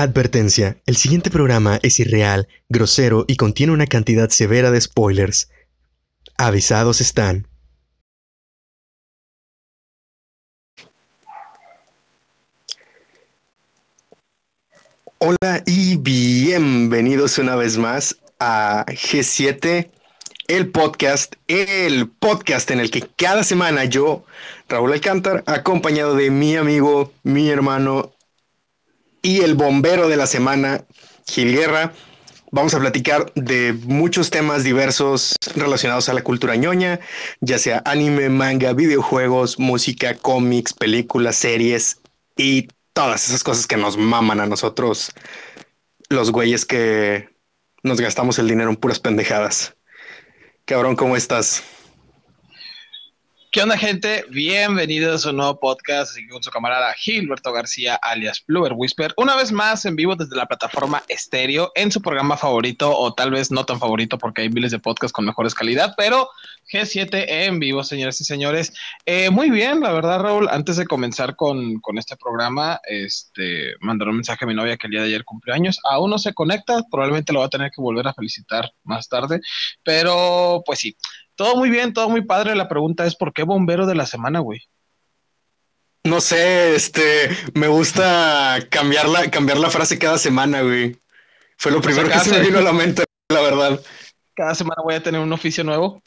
Advertencia, el siguiente programa es irreal, grosero y contiene una cantidad severa de spoilers. Avisados están. Hola y bienvenidos una vez más a G7, el podcast, el podcast en el que cada semana yo, Raúl Alcántar, acompañado de mi amigo, mi hermano y el bombero de la semana, Gil Guerra. Vamos a platicar de muchos temas diversos relacionados a la cultura ñoña, ya sea anime, manga, videojuegos, música, cómics, películas, series y todas esas cosas que nos maman a nosotros, los güeyes que nos gastamos el dinero en puras pendejadas. Cabrón, ¿cómo estás? ¿Qué onda, gente? Bienvenidos a un nuevo podcast así con su camarada Gilberto García, alias Bluer Whisper, una vez más en vivo desde la plataforma Estéreo, en su programa favorito, o tal vez no tan favorito porque hay miles de podcasts con mejores calidad, pero G7 en vivo, señores y señores. Eh, muy bien, la verdad, Raúl, antes de comenzar con, con este programa, este, mandaron un mensaje a mi novia que el día de ayer cumplió años. Aún no se conecta, probablemente lo va a tener que volver a felicitar más tarde, pero pues sí. Todo muy bien, todo muy padre. La pregunta es, ¿por qué bombero de la semana, güey? No sé, este, me gusta cambiar la, cambiar la frase cada semana, güey. Fue lo primero que se me vino a la mente, la verdad. Cada semana voy a tener un oficio nuevo.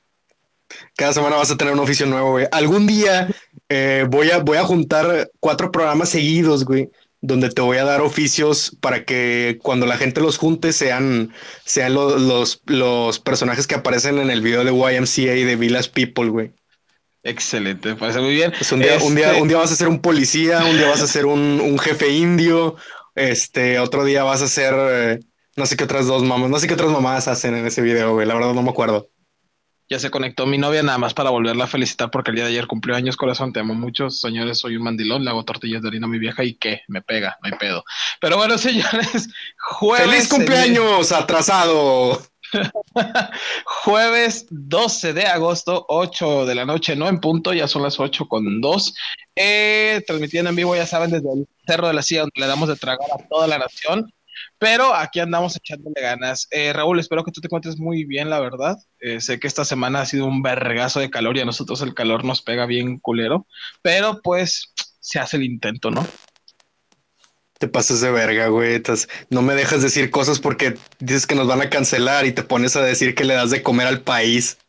Cada semana vas a tener un oficio nuevo, güey. Algún día eh, voy, a, voy a juntar cuatro programas seguidos, güey donde te voy a dar oficios para que cuando la gente los junte sean, sean los, los, personajes que aparecen en el video de YMCA y de Village People, güey. Excelente, parece muy bien. Pues un, día, un, día, este un día vas a ser un policía, un día vas a ser un, un jefe indio, este, otro día vas a ser, eh, no sé qué otras dos mamás, no sé qué otras mamás hacen en ese video, güey, la verdad no me acuerdo. Ya se conectó mi novia nada más para volverla a felicitar porque el día de ayer cumplió años, corazón. Te amo mucho. Señores, soy un mandilón, le hago tortillas de harina a mi vieja y qué, me pega, no hay pedo. Pero bueno, señores, jueves. ¡Feliz cumpleaños atrasado! Jueves 12 de agosto, 8 de la noche, no en punto, ya son las 8 con 2. Eh, transmitiendo en vivo, ya saben, desde el Cerro de la Silla, donde le damos de tragar a toda la nación. Pero aquí andamos echándole ganas. Eh, Raúl, espero que tú te encuentres muy bien, la verdad. Eh, sé que esta semana ha sido un vergazo de calor y a nosotros el calor nos pega bien culero, pero pues se hace el intento, ¿no? Te pasas de verga, güey. No me dejas decir cosas porque dices que nos van a cancelar y te pones a decir que le das de comer al país.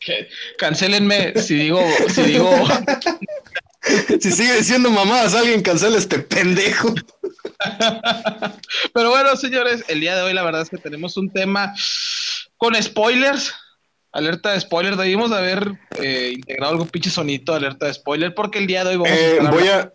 Que cancélenme si digo, si digo. Si sigue diciendo mamadas, alguien cancela este pendejo. Pero bueno, señores, el día de hoy la verdad es que tenemos un tema con spoilers. Alerta de spoiler, debimos haber eh, integrado algún pinche sonito alerta de spoiler, porque el día de hoy vamos a, eh, voy a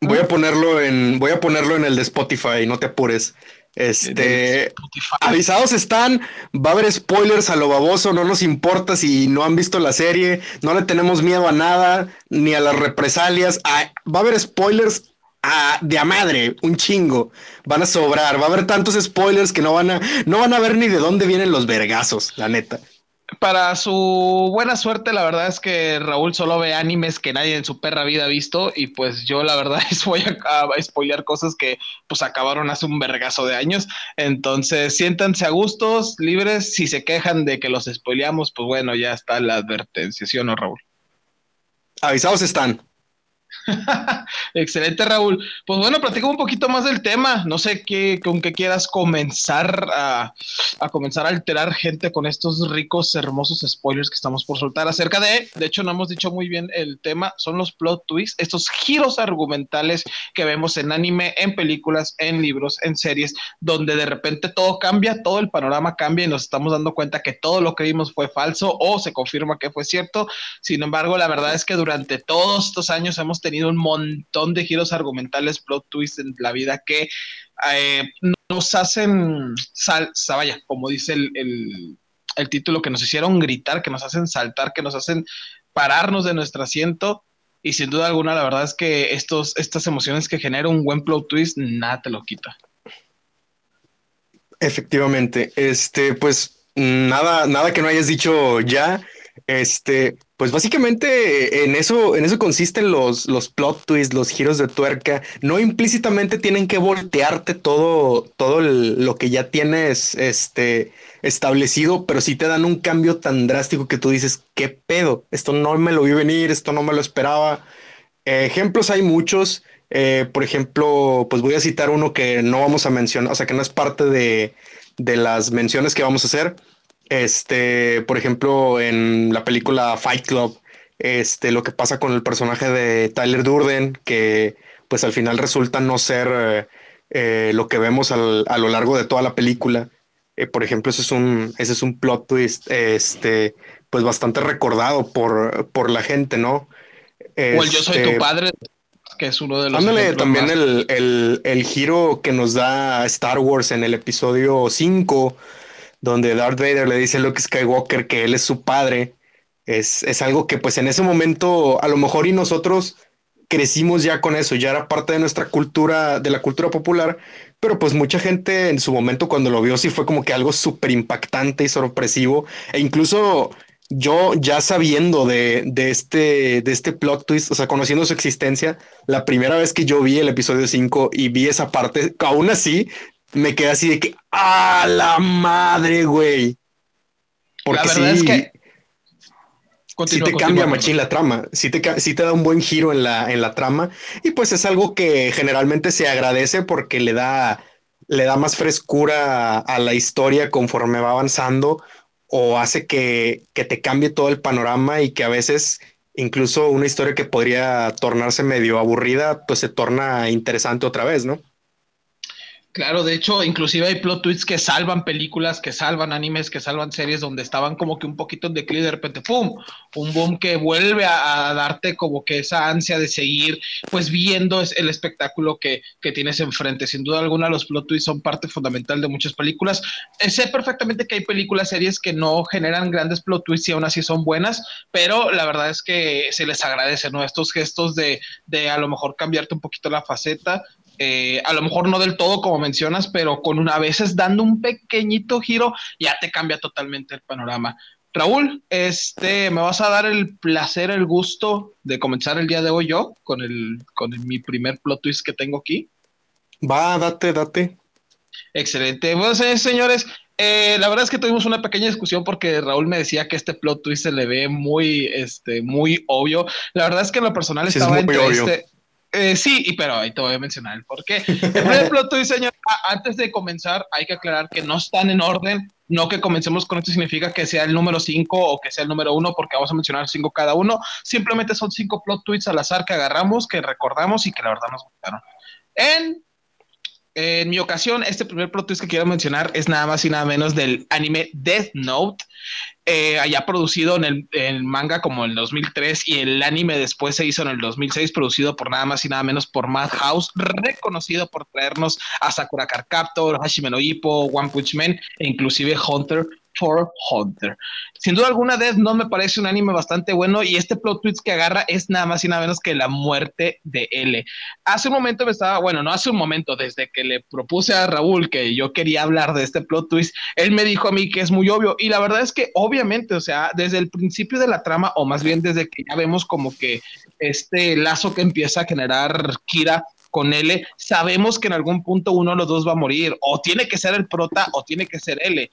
voy a ponerlo en voy a ponerlo en el de Spotify, no te apures. Este, avisados están, va a haber spoilers a lo baboso, no nos importa si no han visto la serie, no le tenemos miedo a nada, ni a las represalias, va a haber spoilers de a madre, un chingo. Van a sobrar, va a haber tantos spoilers que no van a, no van a ver ni de dónde vienen los vergazos, la neta. Para su buena suerte, la verdad es que Raúl solo ve animes que nadie en su perra vida ha visto y pues yo la verdad es voy a, a spoilear cosas que pues acabaron hace un vergazo de años. Entonces siéntanse a gustos, libres. Si se quejan de que los spoileamos, pues bueno, ya está la advertencia, ¿sí o no, Raúl? Avisados están. Excelente, Raúl. Pues bueno, platica un poquito más del tema. No sé qué, con qué quieras comenzar a, comenzar a alterar gente con estos ricos, hermosos spoilers que estamos por soltar acerca de, de hecho, no hemos dicho muy bien el tema, son los plot twists, estos giros argumentales que vemos en anime, en películas, en libros, en series, donde de repente todo cambia, todo el panorama cambia y nos estamos dando cuenta que todo lo que vimos fue falso o se confirma que fue cierto. Sin embargo, la verdad es que durante todos estos años hemos tenido un montón de giros argumentales, plot twists en la vida que eh, nos hacen, sal, vaya, como dice el, título, que nos hicieron gritar, que nos hacen saltar, que nos hacen pararnos de nuestro asiento. Y sin duda alguna, la verdad es que estos, estas emociones que genera un buen plot twist, nada te lo quita. Efectivamente, este, pues nada, nada que no hayas dicho ya. Este, Pues básicamente en eso, en eso consisten los, los plot twists, los giros de tuerca. No implícitamente tienen que voltearte todo, todo lo que ya tienes este, establecido, pero sí te dan un cambio tan drástico que tú dices, ¿qué pedo? Esto no me lo vi venir, esto no me lo esperaba. ejemplos hay muchos. Eh, por ejemplo, pues voy a citar uno que no vamos a mencionar, o sea, que no es parte de, de las menciones que vamos a hacer este, por ejemplo, en la película Fight Club, este, lo que pasa con el personaje de Tyler Durden, que pues al final resulta no ser eh, eh, lo que vemos a lo largo de toda la película. Eh, por ejemplo, ese es un, ese es un plot twist, este, pues bastante recordado por, por la gente, ¿no? o el Yo soy tu este, padre, que es uno de los. Ándale, también el, el, el, giro que nos da Star Wars en el episodio 5 donde Darth Vader le dice a Luke Skywalker que él es su padre, es, es algo que pues en ese momento a lo mejor y nosotros crecimos ya con eso, ya era parte de nuestra cultura, de la cultura popular, pero pues mucha gente en su momento cuando lo vio sí fue como que algo súper impactante y sorpresivo, e incluso yo ya sabiendo de, de, este, de este plot twist, o sea, conociendo su existencia, la primera vez que yo vi el episodio 5 y vi esa parte, aún así me quedé así de que, ¡ah, la madre, güey! Porque la verdad es que. sí te cambia machín la trama, sí te, te da un buen giro en la, en la trama y pues es algo que generalmente se agradece porque le da, le da más frescura a, la historia conforme va avanzando o hace que, que te cambie todo el panorama y que a veces incluso una historia que podría tornarse medio aburrida pues se torna interesante otra vez, ¿no? Claro, de hecho, inclusive hay plot twists que salvan películas, que salvan animes, que salvan series donde estaban como que un poquito en declive de repente, ¡pum! Un boom que vuelve a, darte como que esa ansia de seguir, pues viendo el espectáculo que, que, tienes enfrente. Sin duda alguna, los plot twists son parte fundamental de muchas películas. Eh, sé perfectamente que hay películas, series que no generan grandes plot twists y aún así son buenas, pero la verdad es que se les agradece, ¿no? Estos gestos de, de a lo mejor cambiarte un poquito la faceta eh, a lo mejor no del todo como mencionas, pero con una veces dando un pequeñito giro, ya te cambia totalmente el panorama. Raúl, este, me vas a dar el placer, el gusto de comenzar el día de hoy yo con el, con mi primer plot twist que tengo aquí. Va, date, date. Excelente. Bueno, señores, eh, la verdad es que tuvimos una pequeña discusión porque Raúl me decía que este plot twist se le ve muy, este, muy obvio. La verdad es que en lo personal estaba entre este eh, sí, y, pero ahí te voy a mencionar el por qué. Por ejemplo, tú señor, antes de comenzar, hay que aclarar que no están en orden. No que comencemos con esto significa que sea el número 5 o que sea el número 1, porque vamos a mencionar 5 cada uno. Simplemente son 5 plot tweets al azar que agarramos, que recordamos y que la verdad nos gustaron. En en mi ocasión, este primer plot que quiero mencionar es nada más y nada menos del anime Death Note, eh, allá producido en el, manga como en el 2003 y el anime después se hizo en el 2006, producido por nada más y nada menos por Madhouse, reconocido por traernos a Sakura Card Captor, Hashime no Ippo, One Punch Man e inclusive Hunter for Hunter. Sin duda alguna, Death Note me parece un anime bastante bueno y este plot twist que agarra es nada más y nada menos que la muerte de L. Hace un momento me estaba, bueno, no hace un momento, desde que le propuse a Raúl que yo quería hablar de este plot twist, él me dijo a mí que es muy obvio y la verdad es que obviamente, o sea, desde el principio de la trama o más bien desde que ya vemos como que este lazo que empieza a generar Kira con L, sabemos que en algún punto uno de los dos va a morir, o tiene que ser el prota o tiene que ser L.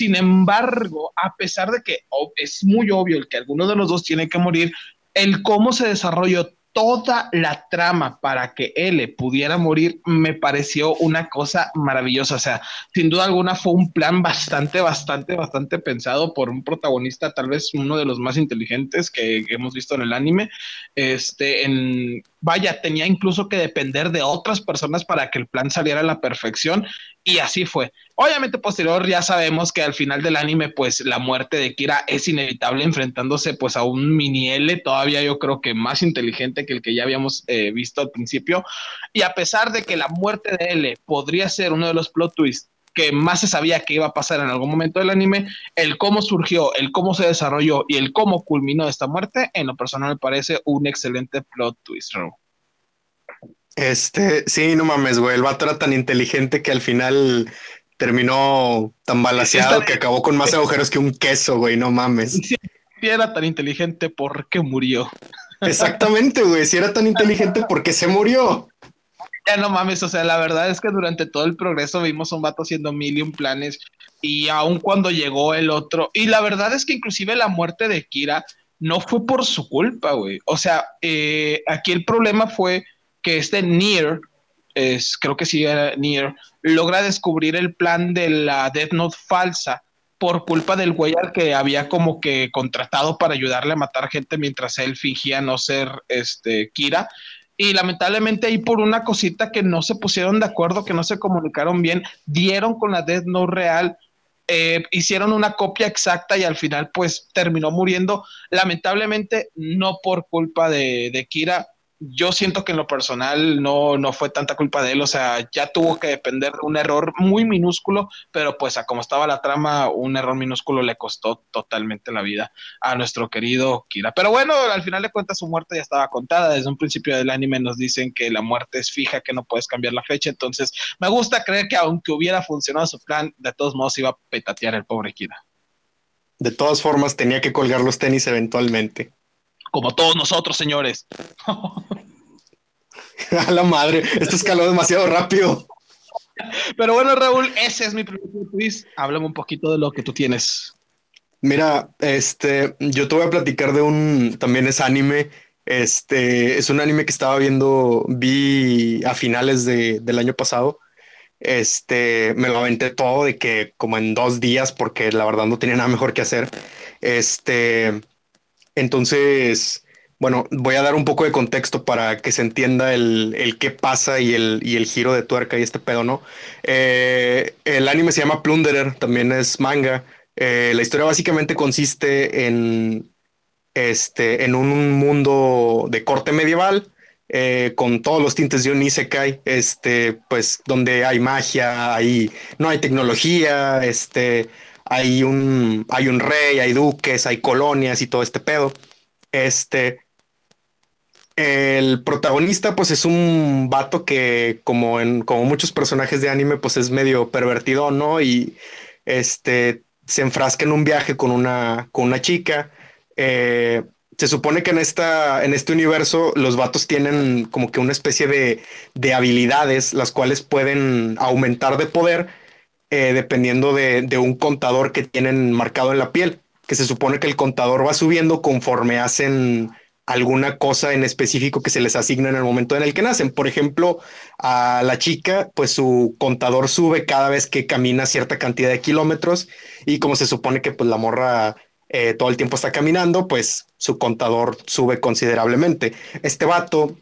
Sin embargo, a pesar de que es muy obvio el que alguno de los dos tiene que morir, el cómo se desarrolló toda la trama para que él pudiera morir me pareció una cosa maravillosa. O sea, sin duda alguna fue un plan bastante, bastante, bastante pensado por un protagonista, tal vez uno de los más inteligentes que hemos visto en el anime. Este, en, vaya, tenía incluso que depender de otras personas para que el plan saliera a la perfección y así fue. Obviamente posterior ya sabemos que al final del anime pues la muerte de Kira es inevitable enfrentándose pues a un mini L todavía yo creo que más inteligente que el que ya habíamos eh, visto al principio y a pesar de que la muerte de L podría ser uno de los plot twists que más se sabía que iba a pasar en algún momento del anime, el cómo surgió, el cómo se desarrolló y el cómo culminó esta muerte, en lo personal me parece un excelente plot twist. Este, sí, no mames, güey. El vato era tan inteligente que al final terminó tan balaseado que acabó con más agujeros que un queso, güey. No mames. Si era tan inteligente, ¿por qué murió? Exactamente, güey. Si era tan inteligente, ¿por qué se murió? Ya no mames, o sea, la verdad es que durante todo el progreso vimos a un vato haciendo mil y un planes y aun cuando llegó el otro, y la verdad es que inclusive la muerte de Kira no fue por su culpa, güey. O sea, eh, aquí el problema fue que este Nier, es, creo que sí era Nier, logra descubrir el plan de la Death Note falsa por culpa del güey al que había como que contratado para ayudarle a matar gente mientras él fingía no ser este Kira. Y lamentablemente ahí por una cosita que no se pusieron de acuerdo, que no se comunicaron bien, dieron con la Death Note real, eh, hicieron una copia exacta y al final pues terminó muriendo, lamentablemente no por culpa de, de Kira, yo siento que en lo personal no, no fue tanta culpa de él, o sea, ya tuvo que depender de un error muy minúsculo, pero pues a como estaba la trama, un error minúsculo le costó totalmente la vida a nuestro querido Kira. Pero bueno, al final de cuentas su muerte ya estaba contada, desde un principio del anime nos dicen que la muerte es fija, que no puedes cambiar la fecha, entonces me gusta creer que aunque hubiera funcionado su plan, de todos modos iba a petatear el pobre Kira. De todas formas, tenía que colgar los tenis eventualmente como todos nosotros, señores. A la madre, esto escaló demasiado rápido. Pero bueno, Raúl, ese es mi primer quiz. Háblame un poquito de lo que tú tienes. Mira, este, yo te voy a platicar de un, también es anime. Este, es un anime que estaba viendo, vi a finales de, del año pasado. Este, me lo aventé todo de que como en dos días, porque la verdad no tenía nada mejor que hacer. Este, entonces, bueno, voy a dar un poco de contexto para que se entienda el, qué pasa y el, y el, giro de tuerca y este pedo, ¿no? Eh, el anime se llama Plunderer, también es manga. Eh, la historia básicamente consiste en, este, en un mundo de corte medieval. Eh, con todos los tintes de un isekai, este, pues donde hay magia, hay, no hay tecnología, este, hay un, hay un rey, hay duques, hay colonias y todo este pedo. Este, el protagonista, pues es un vato que, como en como muchos personajes de anime, pues es medio pervertido, ¿no? Y este se enfrasca en un viaje con una, con una chica. Eh, se supone que en, esta, en este universo los vatos tienen como que una especie de, de habilidades, las cuales pueden aumentar de poder eh, dependiendo de, un contador que tienen marcado en la piel, que se supone que el contador va subiendo conforme hacen alguna cosa en específico que se les asigna en el momento en el que nacen. Por ejemplo, a la chica, pues su contador sube cada vez que camina cierta cantidad de kilómetros y como se supone que pues la morra eh, todo el tiempo está caminando, pues su contador sube considerablemente. Este vato,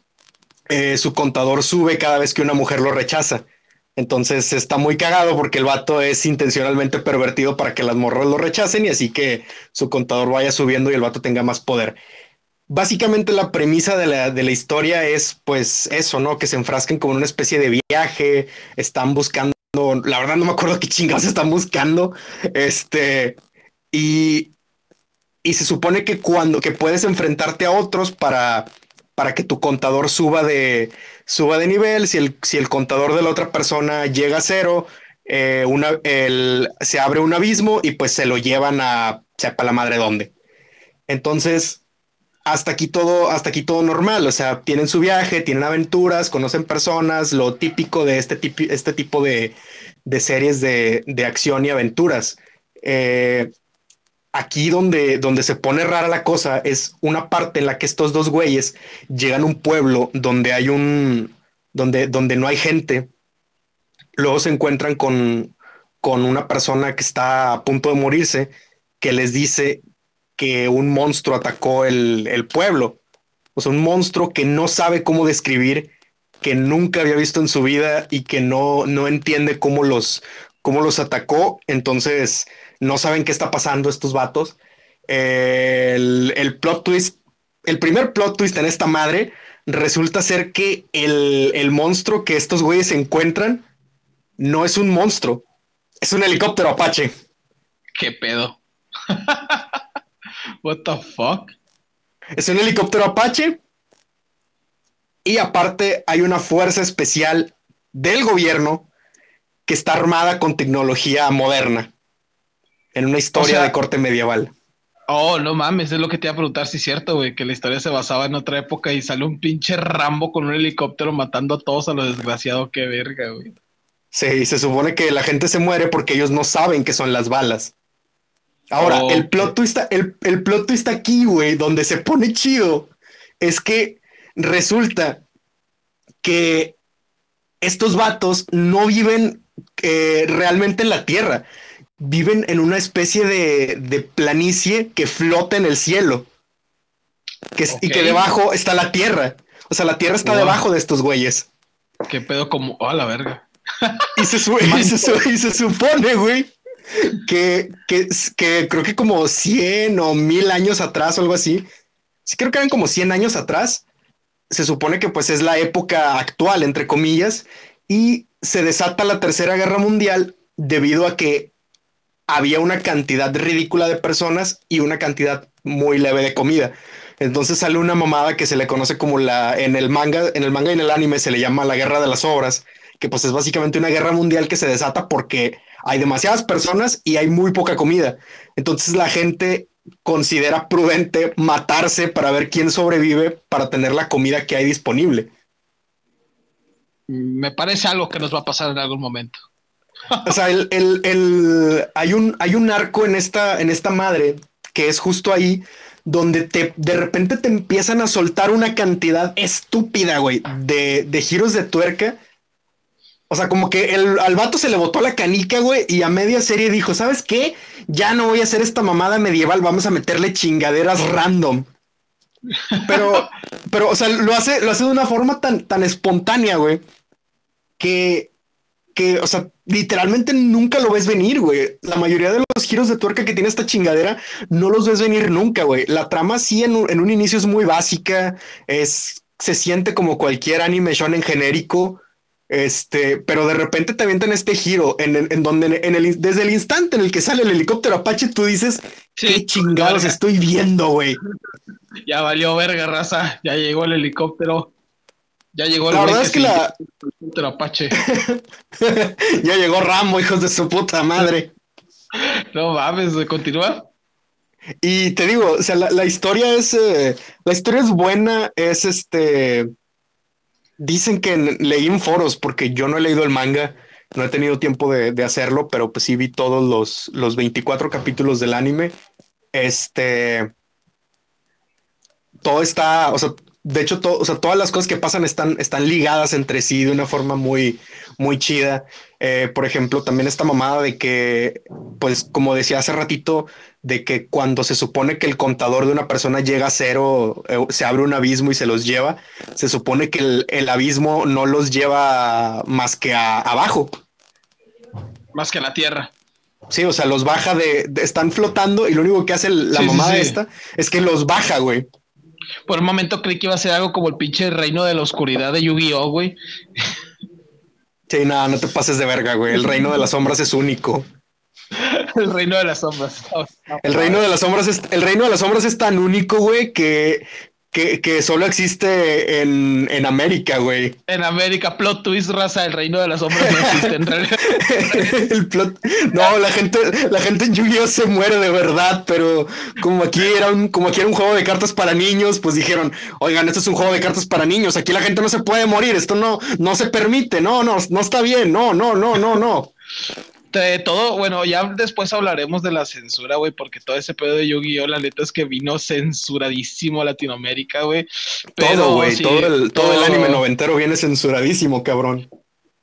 eh, su contador sube cada vez que una mujer lo rechaza. Entonces está muy cagado porque el vato es intencionalmente pervertido para que las morras lo rechacen y así que su contador vaya subiendo y el vato tenga más poder. Básicamente la premisa de la, de la historia es pues eso, ¿no? Que se enfrasquen como una especie de viaje, están buscando, la verdad no me acuerdo qué chingados están buscando, este, y, y se supone que cuando, que puedes enfrentarte a otros para, para que tu contador suba de, suba de nivel, si el, si el contador de la otra persona llega a cero, eh, una, el, se abre un abismo y pues se lo llevan a sepa la madre dónde. Entonces, hasta aquí todo, hasta aquí todo normal, o sea, tienen su viaje, tienen aventuras, conocen personas, lo típico de este, este tipo de, de series de, de, acción y aventuras. Eh, aquí donde, donde se pone rara la cosa es una parte en la que estos dos güeyes llegan a un pueblo donde hay un, donde, donde no hay gente. Luego se encuentran con, con una persona que está a punto de morirse, que les dice que un monstruo atacó el, el pueblo. O sea, un monstruo que no sabe cómo describir, que nunca había visto en su vida y que no, no entiende cómo los, cómo los atacó. Entonces, no saben qué está pasando estos vatos. el, plot twist, el primer plot twist en esta madre resulta ser que el, monstruo que estos güeyes encuentran no es un monstruo, es un helicóptero Apache. ¿Qué pedo? What the fuck? Es un helicóptero Apache. Y aparte hay una fuerza especial del gobierno que está armada con tecnología moderna en una historia de corte medieval. Oh, no mames, es lo que te iba a preguntar, si es cierto, güey, que la historia se basaba en otra época y sale un pinche Rambo con un helicóptero matando a todos a lo desgraciado, qué verga, güey. Sí, se supone que la gente se muere porque ellos no saben que son las balas. Ahora, el, plot twist, el, el plot twist aquí, güey, donde se pone chido, es que resulta que estos vatos no viven eh, realmente en la Tierra, viven en una especie de, planicie que flota en el cielo. Y que debajo está la Tierra. O sea, la Tierra está debajo de estos güeyes. ¿Qué pedo como? ¡Oh, la verga! y, se, se, supone, güey, que, que, creo que como 100 o 1000 años atrás o algo así, sí creo que eran como 100 años atrás, se supone que pues es la época actual, entre comillas, y se desata la Tercera Guerra Mundial debido a que había una cantidad ridícula de personas y una cantidad muy leve de comida. Entonces sale una mamada que se le conoce como la en el manga, en el manga y en el anime se le llama la guerra de las obras, que pues es básicamente una guerra mundial que se desata porque hay demasiadas personas y hay muy poca comida. Entonces la gente considera prudente matarse para ver quién sobrevive para tener la comida que hay disponible. Me parece algo que nos va a pasar en algún momento. O sea, el, hay, un, hay un arco en esta, en esta madre que es justo ahí donde te, de repente te empiezan a soltar una cantidad estúpida, güey, de, de giros de tuerca. O sea, como que el, al vato se le botó la canica, güey, y a media serie dijo, ¿sabes qué? Ya no voy a hacer esta mamada medieval, vamos a meterle chingaderas random. Pero, pero, o sea, lo hace, lo hace de una forma tan, tan espontánea, güey, que, que, o sea, literalmente nunca lo ves venir, güey. La mayoría de los giros de tuerca que tiene esta chingadera no los ves venir nunca, güey. La trama sí en un, en un inicio es muy básica, es, se siente como cualquier anime en genérico, este, pero de repente te avientan este giro en, en donde en el, desde el instante en el que sale el helicóptero Apache, tú dices, qué chingados estoy viendo, güey. Ya valió verga, raza, ya llegó el helicóptero. Ya llegó la verdad es que la Apache. ya llegó Rambo, hijos de su puta madre. No mames, continúa. Y te digo, o sea, la, historia es eh, la historia es buena, es este dicen que leí en foros porque yo no he leído el manga, no he tenido tiempo de, hacerlo, pero pues sí vi todos los, los 24 capítulos del anime. Este todo está, o sea, de hecho, o sea, todas las cosas que pasan están, están ligadas entre sí de una forma muy, muy chida. Eh, por ejemplo, también esta mamada de que, pues, como decía hace ratito, de que cuando se supone que el contador de una persona llega a cero, eh, se abre un abismo y se los lleva, se supone que el, abismo no los lleva más que a, abajo. Más que a la tierra. Sí, o sea, los baja de, están flotando y lo único que hace la mamada esta es que los baja, güey. Por un momento creí que iba a ser algo como el pinche reino de la oscuridad de Yu-Gi-Oh, güey. Sí, nada, no te pases de verga, güey. El reino de las sombras es único. el reino de las sombras. el reino de las sombras es, el reino de las sombras es tan único, güey, que que, solo existe en, en América, güey. En América, plot twist, raza, el reino de las sombras no existe en realidad. el plot, no, la gente, la gente en Yu-Gi-Oh se muere de verdad, pero como aquí era un, como aquí era un juego de cartas para niños, pues dijeron, oigan, esto es un juego de cartas para niños, aquí la gente no se puede morir, esto no, no se permite, no, no, no está bien, no, no, no, no, no todo, bueno, ya después hablaremos de la censura, güey, porque todo ese pedo de Yu-Gi-Oh, la neta es que vino censuradísimo a Latinoamérica, güey. Todo, güey, todo, el, todo... el anime noventero viene censuradísimo, cabrón.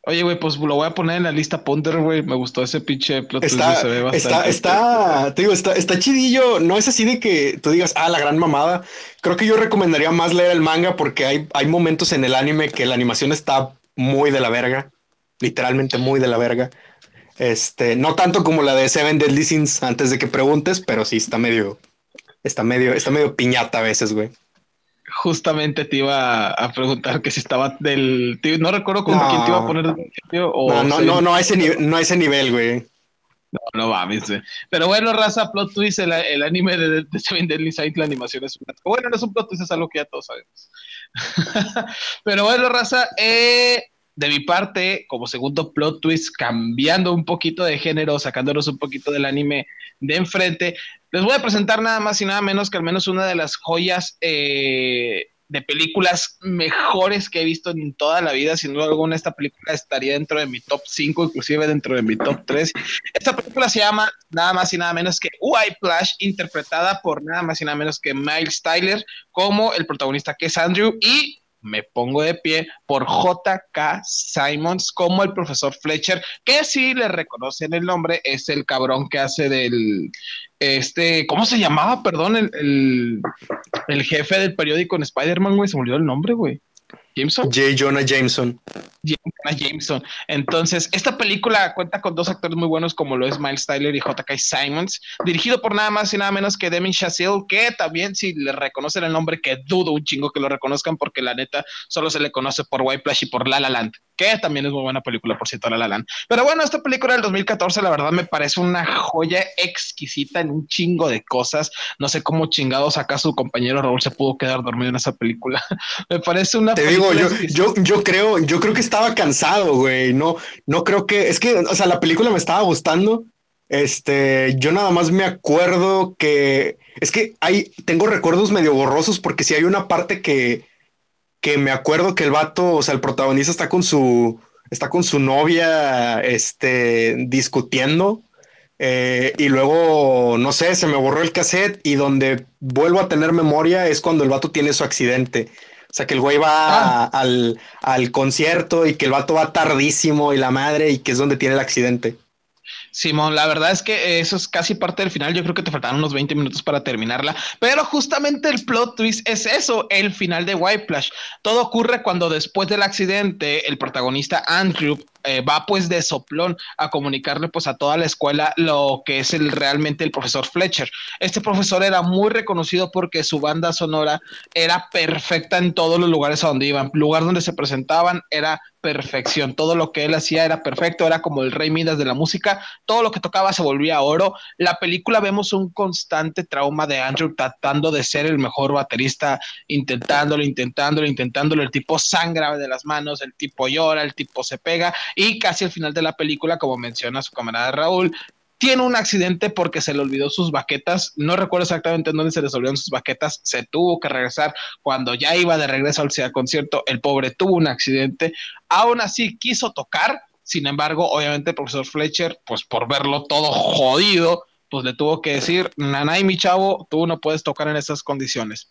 Oye, güey, pues lo voy a poner en la lista Ponder, güey. Me gustó ese pinche plot está, se ve bastante. Está, está, te digo, está, está chidillo. No es así de que tú digas, ah, la gran mamada. Creo que yo recomendaría más leer el manga porque hay, hay momentos en el anime que la animación está muy de la verga. Literalmente muy de la verga. Este, no tanto como la de Seven Deadly Sins antes de que preguntes, pero sí está medio, está medio, está medio piñata a veces, güey. Justamente te iba a preguntar que si estaba del, no recuerdo con quién te iba a poner. O no, no, no, no a ese nivel, no a ese nivel, güey. No, no mames, güey. Pero bueno, raza, plot twist, el, el anime de, Seven Deadly Sins, la animación es una... Bueno, no es un plot twist, es algo que ya todos sabemos. Pero bueno, raza, eh, de mi parte, como segundo plot twist, cambiando un poquito de género, sacándonos un poquito del anime de enfrente, les voy a presentar nada más y nada menos que al menos una de las joyas eh, de películas mejores que he visto en toda la vida. Sin duda alguna, esta película estaría dentro de mi top 5, inclusive dentro de mi top 3. Esta película se llama nada más y nada menos que White Flash, interpretada por nada más y nada menos que Miles Tyler como el protagonista que es Andrew y me pongo de pie por JK Simons como el profesor Fletcher, que si le reconocen el nombre, es el cabrón que hace del, este, ¿cómo se llamaba? Perdón, el, el, jefe del periódico en Spider-Man, güey, se me olvidó el nombre, güey. Jameson. J. Jonah Jameson. Jonah Jameson. Entonces, esta película cuenta con dos actores muy buenos como lo es Miles Tyler y J.K. Simons, dirigido por nada más y nada menos que Demi Chazelle, que también si le reconocen el nombre, que dudo un chingo que lo reconozcan porque la neta solo se le conoce por White Flash y por La La Land, que también es muy buena película, por cierto, La La Land. Pero bueno, esta película del 2014 la verdad me parece una joya exquisita en un chingo de cosas. No sé cómo chingados acá su compañero Raúl se pudo quedar dormido en esa película. me parece una yo, yo, creo, yo creo que estaba cansado, güey. No, no creo que, es que, o sea, la película me estaba gustando. Este, yo nada más me acuerdo que, es que hay, tengo recuerdos medio borrosos porque si hay una parte que, que me acuerdo que el vato, o sea, el protagonista está con su, está con su novia, este, discutiendo. Eh, y luego, no sé, se me borró el cassette y donde vuelvo a tener memoria es cuando el vato tiene su accidente. O sea, que el güey va ah. al, al, concierto y que el vato va tardísimo y la madre y que es donde tiene el accidente. Simón, la verdad es que eso es casi parte del final. Yo creo que te faltan unos 20 minutos para terminarla, pero justamente el plot twist es eso, el final de White Flash. Todo ocurre cuando después del accidente el protagonista Andrew eh, va pues de soplón a comunicarle pues a toda la escuela lo que es el realmente el profesor Fletcher. Este profesor era muy reconocido porque su banda sonora era perfecta en todos los lugares a donde iban. Lugar donde se presentaban era perfección. Todo lo que él hacía era perfecto, era como el rey Midas de la música. Todo lo que tocaba se volvía oro. La película vemos un constante trauma de Andrew tratando de ser el mejor baterista, intentándolo, intentándolo, intentándolo. El tipo sangra de las manos, el tipo llora, el tipo se pega y casi al final de la película, como menciona su camarada Raúl, tiene un accidente porque se le olvidó sus baquetas. No recuerdo exactamente en dónde se les olvidaron sus baquetas. Se tuvo que regresar cuando ya iba de regreso al concierto. El pobre tuvo un accidente. Aún así quiso tocar. Sin embargo, obviamente el profesor Fletcher, pues por verlo todo jodido, pues le tuvo que decir, Nanay, mi chavo, tú no puedes tocar en esas condiciones.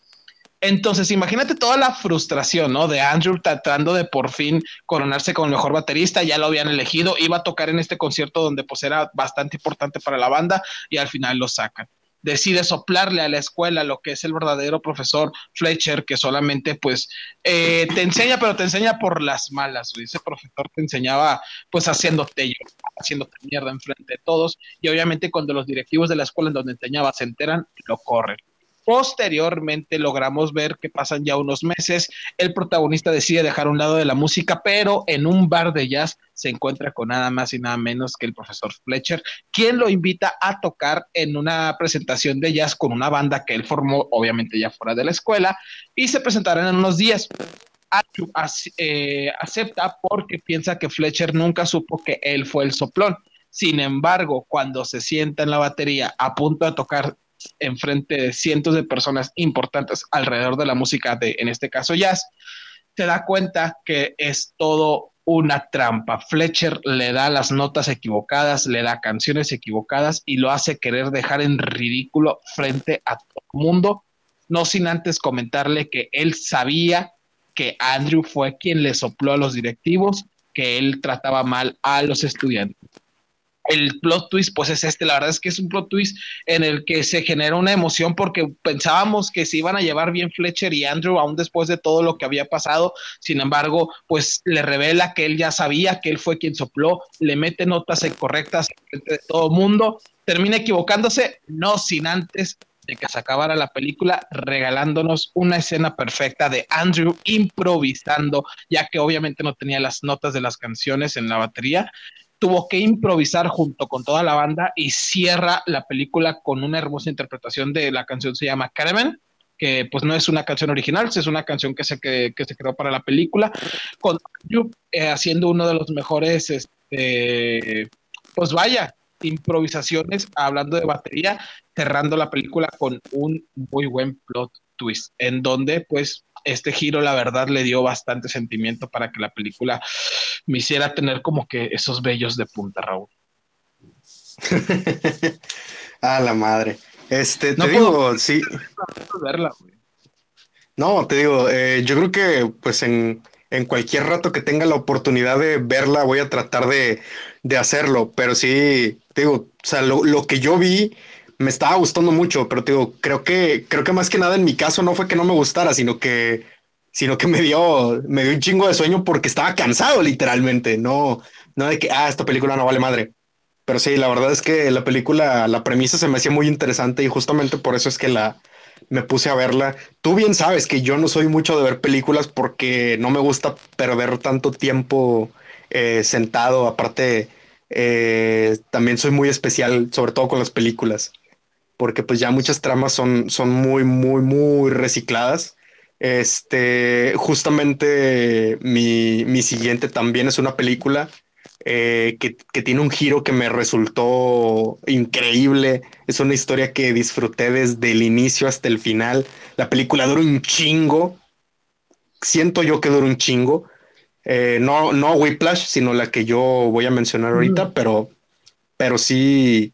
Entonces, imagínate toda la frustración, ¿no? De Andrew tratando de por fin coronarse como el mejor baterista, ya lo habían elegido, iba a tocar en este concierto donde pues era bastante importante para la banda y al final lo sacan. Decide soplarle a la escuela lo que es el verdadero profesor Fletcher, que solamente pues eh, te enseña, pero te enseña por las malas. Ese profesor te enseñaba pues haciéndote haciéndote mierda enfrente de todos y obviamente cuando los directivos de la escuela en donde enseñaba se enteran, lo corren. Posteriormente logramos ver que pasan ya unos meses, el protagonista decide dejar un lado de la música, pero en un bar de jazz se encuentra con nada más y nada menos que el profesor Fletcher, quien lo invita a tocar en una presentación de jazz con una banda que él formó, obviamente ya fuera de la escuela, y se presentarán en unos días. Eh, acepta porque piensa que Fletcher nunca supo que él fue el soplón. Sin embargo, cuando se sienta en la batería a punto de tocar enfrente de cientos de personas importantes alrededor de la música de, en este caso, jazz, te da cuenta que es todo una trampa. Fletcher le da las notas equivocadas, le da canciones equivocadas y lo hace querer dejar en ridículo frente a todo el mundo, no sin antes comentarle que él sabía que Andrew fue quien le sopló a los directivos, que él trataba mal a los estudiantes el plot twist, pues es este. La verdad es que es un plot twist en el que se genera una emoción porque pensábamos que se iban a llevar bien Fletcher y Andrew aún después de todo lo que había pasado. Sin embargo, pues le revela que él ya sabía que él fue quien sopló, le mete notas incorrectas de todo el mundo, termina equivocándose, no sin antes de que se acabara la película regalándonos una escena perfecta de Andrew improvisando, ya que obviamente no tenía las notas de las canciones en la batería tuvo que improvisar junto con toda la banda y cierra la película con una hermosa interpretación de la canción, se llama Carmen, que pues no es una canción original, es una canción que se, que, se creó para la película, con eh, haciendo uno de los mejores, este, pues vaya, improvisaciones hablando de batería, cerrando la película con un muy buen plot twist, en donde pues este giro la verdad le dio bastante sentimiento para que la película me hiciera tener como que esos bellos de punta, Raúl. A la madre. Este, te digo, sí. No, te digo, eh, yo creo que pues en, en, cualquier rato que tenga la oportunidad de verla voy a tratar de, de hacerlo, pero sí, te digo, o sea, lo, lo, que yo vi me estaba gustando mucho, pero te digo, creo que, creo que más que nada en mi caso no fue que no me gustara, sino que, sino que me dio, me dio un chingo de sueño porque estaba cansado literalmente, no, no de que, ah, esta película no vale madre. Pero sí, la verdad es que la película, la premisa se me hacía muy interesante y justamente por eso es que la me puse a verla. Tú bien sabes que yo no soy mucho de ver películas porque no me gusta perder tanto tiempo eh, sentado. Aparte, eh, también soy muy especial, sobre todo con las películas, porque pues ya muchas tramas son, son muy, muy, muy recicladas. Este, justamente mi, mi siguiente también es una película eh, que, tiene un giro que me resultó increíble. Es una historia que disfruté desde el inicio hasta el final. La película dura un chingo. Siento yo que dura un chingo. Eh, no, no Whiplash, sino la que yo voy a mencionar ahorita, pero, pero sí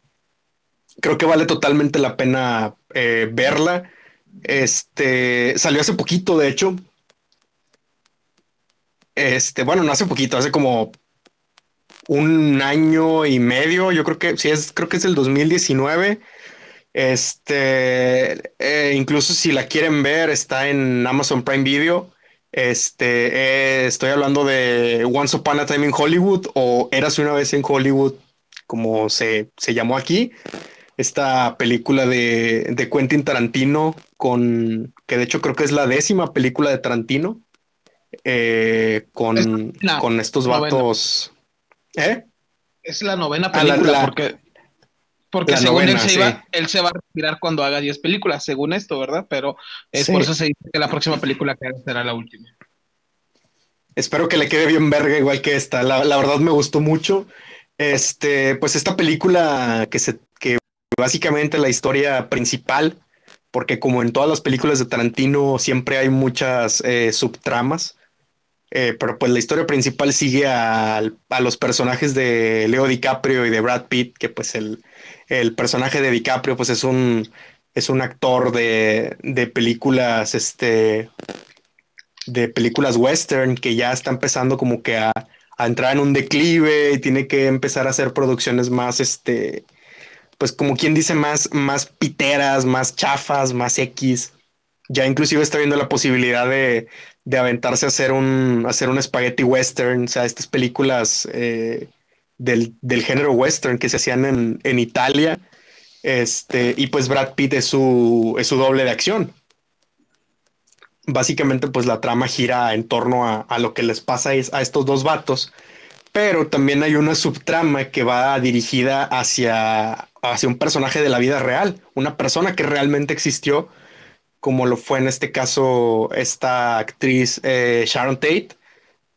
creo que vale totalmente la pena eh, verla. Este salió hace poquito, de hecho. Este, bueno, no hace poquito, hace como un año y medio, yo creo que sí es, creo que es el 2019. Este, eh, incluso si la quieren ver, está en Amazon Prime Video. Este, eh, estoy hablando de Once Upon a Time in Hollywood o Eras una vez en Hollywood, como se, se llamó aquí. Esta película de, de, Quentin Tarantino, con que de hecho creo que es la décima película de Tarantino, eh, con, con estos vatos. ¿Eh? Es la novena ah, película, porque, porque según él, se iba, él se va a retirar cuando haga 10 películas, según esto, ¿verdad? Pero es por eso se dice que la próxima película que haga será la última. Espero que le quede bien verga igual que esta. La, verdad me gustó mucho. Este, pues esta película que se, básicamente la historia principal, porque como en todas las películas de Tarantino siempre hay muchas eh, subtramas. Eh, pero pues la historia principal sigue a, los personajes de Leo DiCaprio y de Brad Pitt, que pues el, personaje de DiCaprio pues es un, es un actor de, películas, este, de películas western que ya está empezando como que a, entrar en un declive y tiene que empezar a hacer producciones más, este, pues como quien dice, más, más piteras, más chafas, más X. Ya inclusive está viendo la posibilidad de, de aventarse a hacer un, hacer un spaghetti western, o sea, estas películas eh, del, género western que se hacían en, Italia. Este, y pues Brad Pitt es su, es su doble de acción. Básicamente, pues la trama gira en torno a, lo que les pasa a estos dos vatos, pero también hay una subtrama que va dirigida hacia, hacia un personaje de la vida real, una persona que realmente existió como lo fue en este caso esta actriz eh, Sharon Tate,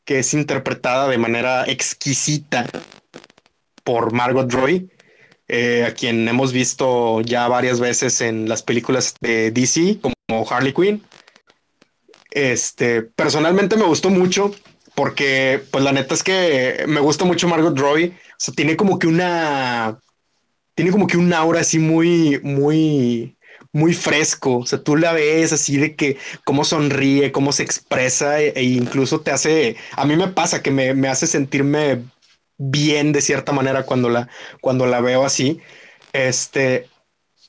que es interpretada de manera exquisita por Margot Roy, eh, a quien hemos visto ya varias veces en las películas de DC, como Harley Quinn. Este, personalmente me gustó mucho porque, pues la neta es que me gusta mucho Margot Roy. O sea, tiene como que una, tiene como que un aura así muy, muy, muy fresco. O sea, tú la ves así de que cómo sonríe, cómo se expresa e, e incluso te hace, a mí me pasa que me, me, hace sentirme bien de cierta manera cuando la, cuando la veo así. Este,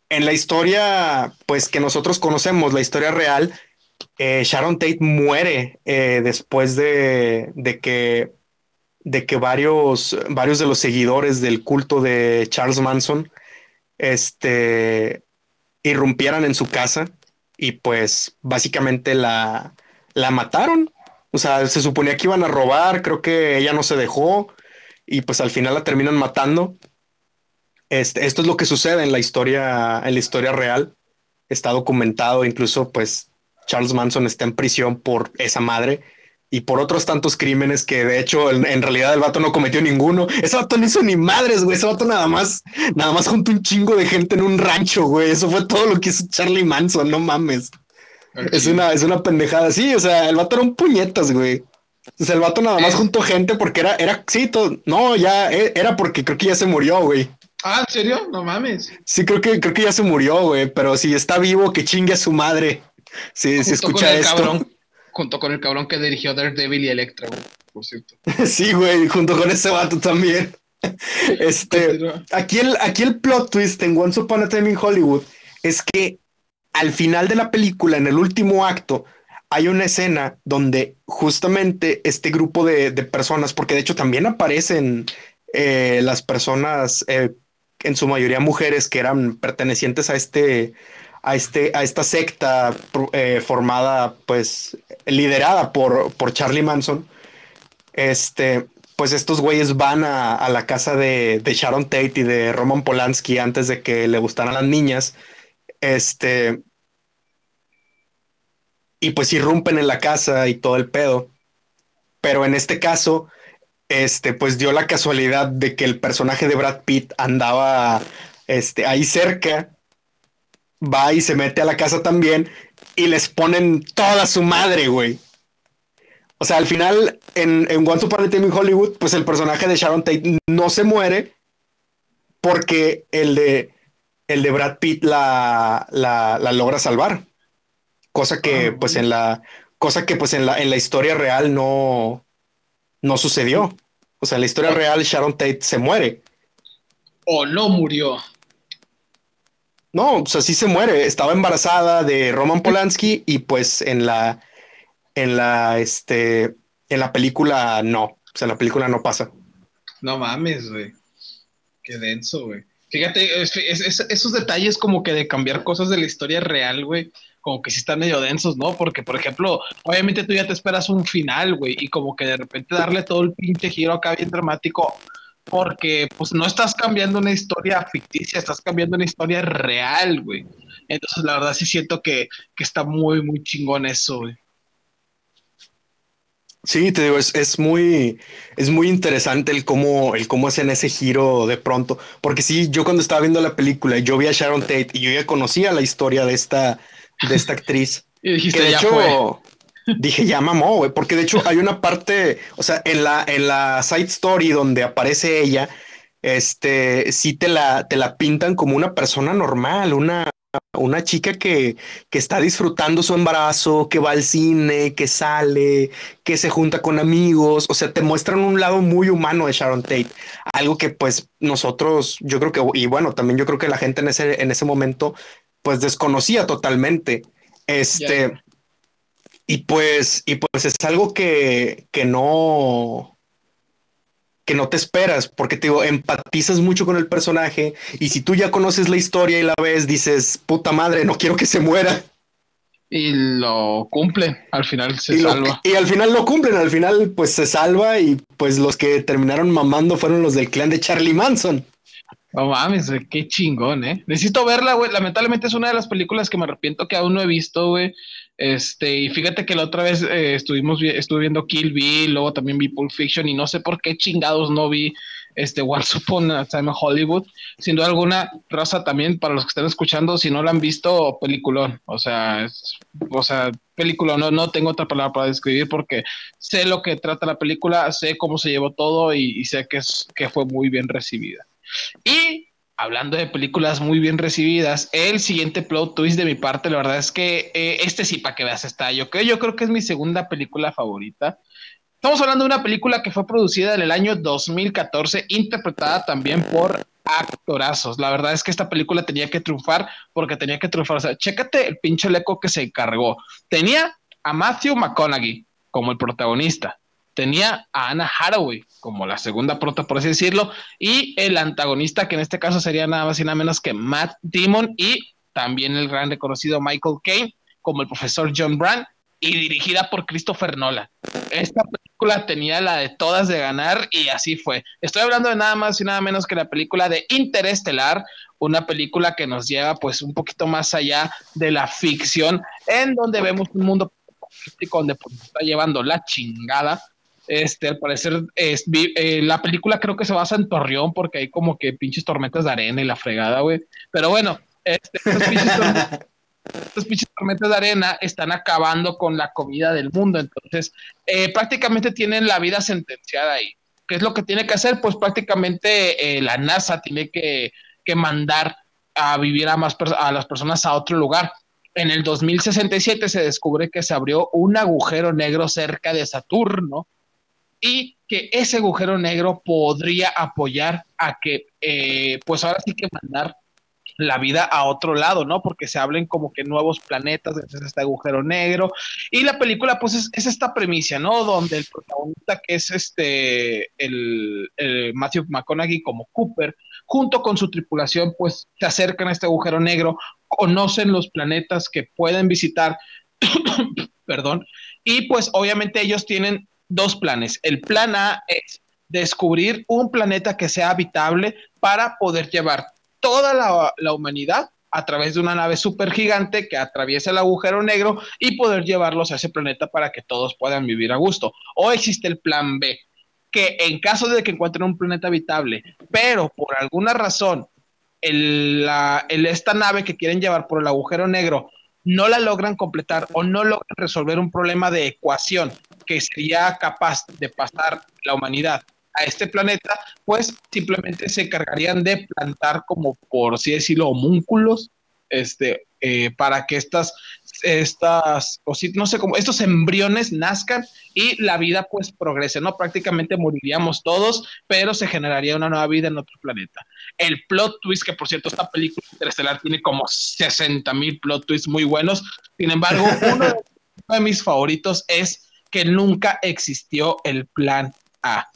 en la historia, pues que nosotros conocemos, la historia real, eh, Sharon Tate muere eh, después de, de, que, de que varios, varios de los seguidores del culto de Charles Manson este, irrumpieran en su casa y pues básicamente la, la mataron. O sea, se suponía que iban a robar, creo que ella no se dejó y pues al final la terminan matando. Este, esto es lo que sucede en la historia, en la historia real. está documentado, incluso pues Charles Manson está en prisión por esa madre y por otros tantos crímenes que de hecho en, realidad el vato no cometió ninguno. Ese vato no hizo ni madres, güey. Ese vato nada más, nada más juntó un chingo de gente en un rancho, güey. Eso fue todo lo que hizo Charlie Manson, no mames. Es una, es una pendejada. Sí, o sea, el vato era un puñetas, güey. O sea, el vato nada más juntó gente porque era, era, sí, todo, no, ya, e, era porque creo que ya se murió, güey. Ah, ¿en serio? No mames. Sí, creo que, creo que ya se murió, güey, pero si está vivo, que chingue a su madre. Sí, si escucha esto junto con el cabrón que dirigió Daredevil y Electra, por cierto. sí, güey, junto con ese vato también. Este, aquí el, aquí el plot twist en Once Upon a Time in Hollywood es que al final de la película, en el último acto, hay una escena donde justamente este grupo de, personas, porque de hecho también aparecen eh, las personas, eh, en su mayoría mujeres, que eran pertenecientes a este, a, este, a esta secta eh, formada, pues, liderada por, por Charlie Manson, este, pues estos güeyes van a, la casa de, Sharon Tate y de Roman Polanski antes de que le gustaran las niñas, este, y pues irrumpen en la casa y todo el pedo. Pero en este caso, este, pues dio la casualidad de que el personaje de Brad Pitt andaba este, ahí cerca va y se mete a la casa también y les ponen toda su madre, güey. O sea, al final, en, en Once Upon a Time in Hollywood, pues el personaje de Sharon Tate no se muere porque el de, el de Brad Pitt la, la, logra salvar. Cosa que, ah, pues, en la, cosa que, pues, en la, en la historia real no, no sucedió. O sea, en la historia oh. real, Sharon Tate se muere. O no murió. No, o sea, sí se muere. Estaba embarazada de Roman Polanski y pues en la, en la, este, en la película no. O sea, la película no pasa. No mames, güey. Qué denso, güey. Fíjate, esos detalles como que de cambiar cosas de la historia real, güey, como que sí están medio densos, ¿no? Porque, por ejemplo, obviamente tú ya te esperas un final, güey, y como que de repente darle todo el pinche giro acá bien dramático porque pues no estás cambiando una historia ficticia, estás cambiando una historia real, güey. Entonces, la verdad sí siento que, está muy, muy chingón eso, güey. Sí, te digo, es, muy, es muy interesante el cómo, el cómo hacen ese giro de pronto. Porque sí, yo cuando estaba viendo la película, yo vi a Sharon Tate y yo ya conocía la historia de esta, de esta actriz. y dijiste, de hecho, Dije, ya mamó, güey, porque de hecho hay una parte, o sea, en la, en la side story donde aparece ella, este, sí te la, te la pintan como una persona normal, una, una chica que, que está disfrutando su embarazo, que va al cine, que sale, que se junta con amigos, o sea, te muestran un lado muy humano de Sharon Tate, algo que pues nosotros, yo creo que, y bueno, también yo creo que la gente en ese, en ese momento, pues desconocía totalmente. Este, y pues, y pues es algo que, que no que no te esperas, porque te digo, empatizas mucho con el personaje y si tú ya conoces la historia y la ves, dices, puta madre, no quiero que se muera. Y lo cumple, al final se salva. y al final lo cumplen, al final pues se salva y pues los que terminaron mamando fueron los del clan de Charlie Manson. No mames, qué chingón, ¿eh? Necesito verla, güey. Lamentablemente es una de las películas que me arrepiento que aún no he visto, güey. Este, y fíjate que la otra vez eh, estuvimos estuve viendo Kill Bill, luego también vi Pulp Fiction y no sé por qué chingados no vi este Once Upon a Time Hollywood. Sin duda alguna, raza también para los que están escuchando, si no la han visto, peliculón. O sea, es, o sea, película, no, no tengo otra palabra para describir porque sé lo que trata la película, sé cómo se llevó todo y, y sé que, es, que fue muy bien recibida. Y hablando de películas muy bien recibidas, el siguiente plot twist de mi parte, la verdad es que eh, este sí, para que veas, está. Yo creo, yo creo que es mi segunda película favorita. Estamos hablando de una película que fue producida en el año 2014, interpretada también por actorazos. La verdad es que esta película tenía que triunfar porque tenía que triunfar. O sea, chécate el pinche leco que se encargó. Tenía a Matthew McConaughey como el protagonista tenía a Anna Hathaway como la segunda prota, por así decirlo, y el antagonista, que en este caso sería nada más y nada menos que Matt Damon, y también el gran reconocido Michael Caine como el profesor John Brand, y dirigida por Christopher Nolan. Esta película tenía la de todas de ganar y así fue. Estoy hablando de nada más y nada menos que la película de Interestelar, una película que nos lleva pues un poquito más allá de la ficción, en donde vemos un mundo donde pues, está llevando la chingada. Este, al parecer, es, eh, la película creo que se basa en Torreón porque hay como que pinches tormentas de arena y la fregada, güey. Pero bueno, este, estas pinches tormentas de arena están acabando con la comida del mundo. Entonces, eh, prácticamente tienen la vida sentenciada ahí. ¿Qué es lo que tiene que hacer? Pues prácticamente eh, la NASA tiene que, mandar a vivir a, más a las personas a otro lugar. En el 2067 se descubre que se abrió un agujero negro cerca de Saturno y que ese agujero negro podría apoyar a que, eh, pues ahora sí que mandar la vida a otro lado, ¿no? Porque se hablen como que nuevos planetas, es este agujero negro. Y la película, pues, es, esta premisa, ¿no? Donde el protagonista, que es este, el, Matthew McConaughey como Cooper, junto con su tripulación, pues, se acercan a este agujero negro, conocen los planetas que pueden visitar, perdón, y pues, obviamente ellos tienen dos planes. El plan A es descubrir un planeta que sea habitable para poder llevar toda la, humanidad a través de una nave súper gigante que atraviesa el agujero negro y poder llevarlos a ese planeta para que todos puedan vivir a gusto. O existe el plan B, que en caso de que encuentren un planeta habitable, pero por alguna razón esta nave que quieren llevar por el agujero negro no la logran completar o no logran resolver un problema de ecuación que sería capaz de pasar la humanidad a este planeta, pues simplemente se cargarían de plantar como por así decirlo homúnculos, este, eh, para que estas, estas, no sé cómo, estos embriones nazcan y la vida pues progrese, ¿no? Prácticamente moriríamos todos, pero se generaría una nueva vida en otro planeta. El plot twist, que por cierto esta película interestelar tiene como 60 mil plot twists muy buenos, sin embargo, uno de mis favoritos es que nunca existió el plan A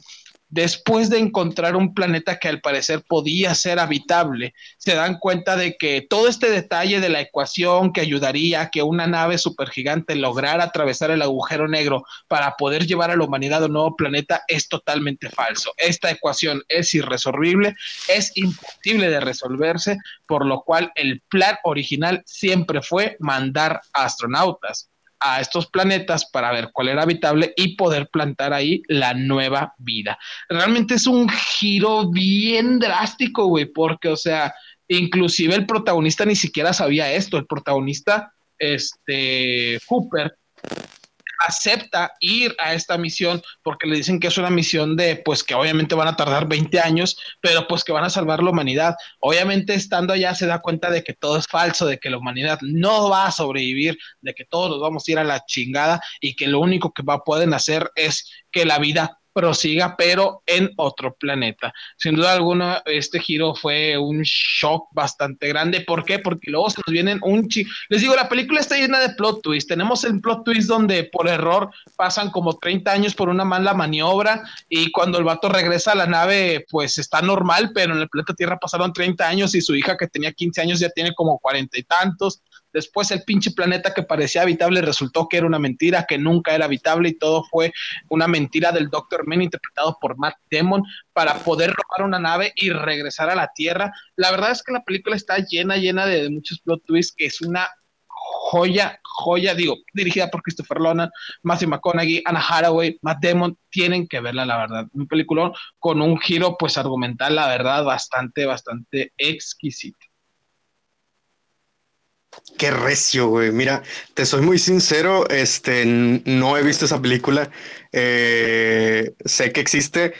después de encontrar un planeta que al parecer podía ser habitable, se dan cuenta de que todo este detalle de la ecuación que ayudaría a que una nave supergigante lograra atravesar el agujero negro para poder llevar a la humanidad a un nuevo planeta es totalmente falso. Esta ecuación es irresolvible, es imposible de resolverse, por lo cual el plan original siempre fue mandar astronautas a estos planetas para ver cuál era habitable y poder plantar ahí la nueva vida. Realmente es un giro bien drástico, güey, porque, o sea, inclusive el protagonista ni siquiera sabía esto. El protagonista, este, Cooper, acepta ir a esta misión porque le dicen que es una misión de, pues que obviamente van a tardar 20 años, pero pues que van a salvar la humanidad. Obviamente estando allá se da cuenta de que todo es falso, de que la humanidad no va a sobrevivir, de que todos nos vamos a ir a la chingada y que lo único que va, pueden hacer es que la vida prosiga, pero en otro planeta. Sin duda alguna, este giro fue un shock bastante grande. ¿Por qué? Porque luego se nos vienen un chi. Les digo, la película está llena de plot twists. Tenemos el plot twist donde por error pasan como 30 años por una mala maniobra y cuando el vato regresa a la nave, pues está normal, pero en el planeta Tierra pasaron 30 años y su hija que tenía 15 años ya tiene como 40 y tantos. Después el pinche planeta que parecía habitable resultó que era una mentira, que nunca era habitable y todo fue una mentira del Dr. Men interpretado por Matt Damon para poder robar una nave y regresar a la Tierra. La verdad es que la película está llena, llena de, muchos plot twists, que es una joya, joya, digo, dirigida por Christopher Nolan, Matthew McConaughey, Anna Haraway, Matt Damon, tienen que verla, la verdad. Un película con un giro, pues, argumental, la verdad, bastante, bastante exquisito. Qué recio, güey. Mira, te soy muy sincero, este, no he visto esa película. Eh, sé que existe,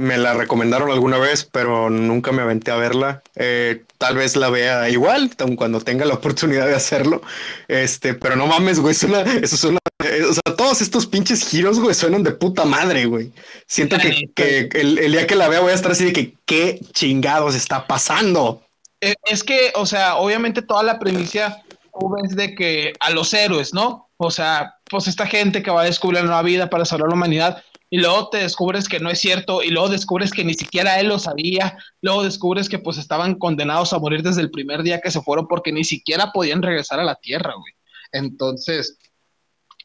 me la recomendaron alguna vez, pero nunca me aventé a verla. Eh, tal vez la vea igual, cuando tenga la oportunidad de hacerlo. Este, pero no mames, güey, suena, eso suena, eh, o sea, todos estos pinches giros, güey, suenan de puta madre, güey. Siento que, el, el, día que la vea voy a estar así de que, ¿qué chingados está pasando? Eh, es que, o sea, obviamente toda la premisa tú ves de que a los héroes, ¿no? O sea, pues esta gente que va a descubrir la vida para salvar la humanidad, y luego te descubres que no es cierto, y luego descubres que ni siquiera él lo sabía, luego descubres que pues estaban condenados a morir desde el primer día que se fueron porque ni siquiera podían regresar a la Tierra, güey. Entonces,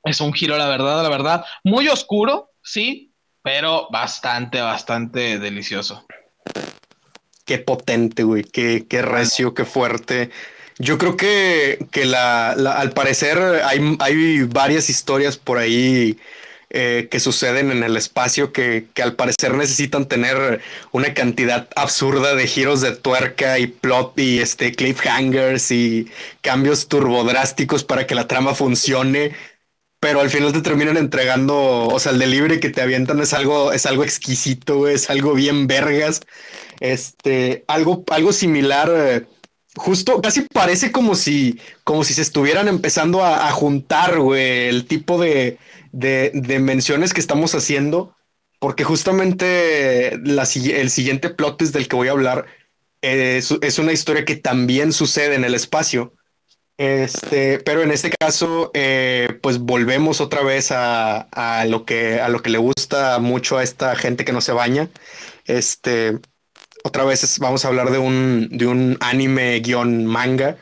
Es un giro, la verdad, la verdad. Muy oscuro, sí, pero bastante, bastante delicioso. Qué potente, güey. Qué, qué recio, qué fuerte. Yo creo que, que la, al parecer hay, hay varias historias por ahí eh, que suceden en el espacio que, que, al parecer necesitan tener una cantidad absurda de giros de tuerca y plot y este cliffhangers y cambios turbodrásticos para que la trama funcione. Pero al final te terminan entregando, o sea, el delivery que te avientan es algo, es algo exquisito, es algo bien vergas. Este, algo, algo similar. Eh, justo casi parece como si, como si se estuvieran empezando a, juntar, güey, el tipo de, de, menciones que estamos haciendo, porque justamente el siguiente plot es del que voy a hablar es, una historia que también sucede en el espacio. Este, pero en este caso, eh, pues volvemos otra vez a, a, lo que, a lo que le gusta mucho a esta gente que no se baña. Este, otra vez vamos a hablar de un, de un anime guion manga.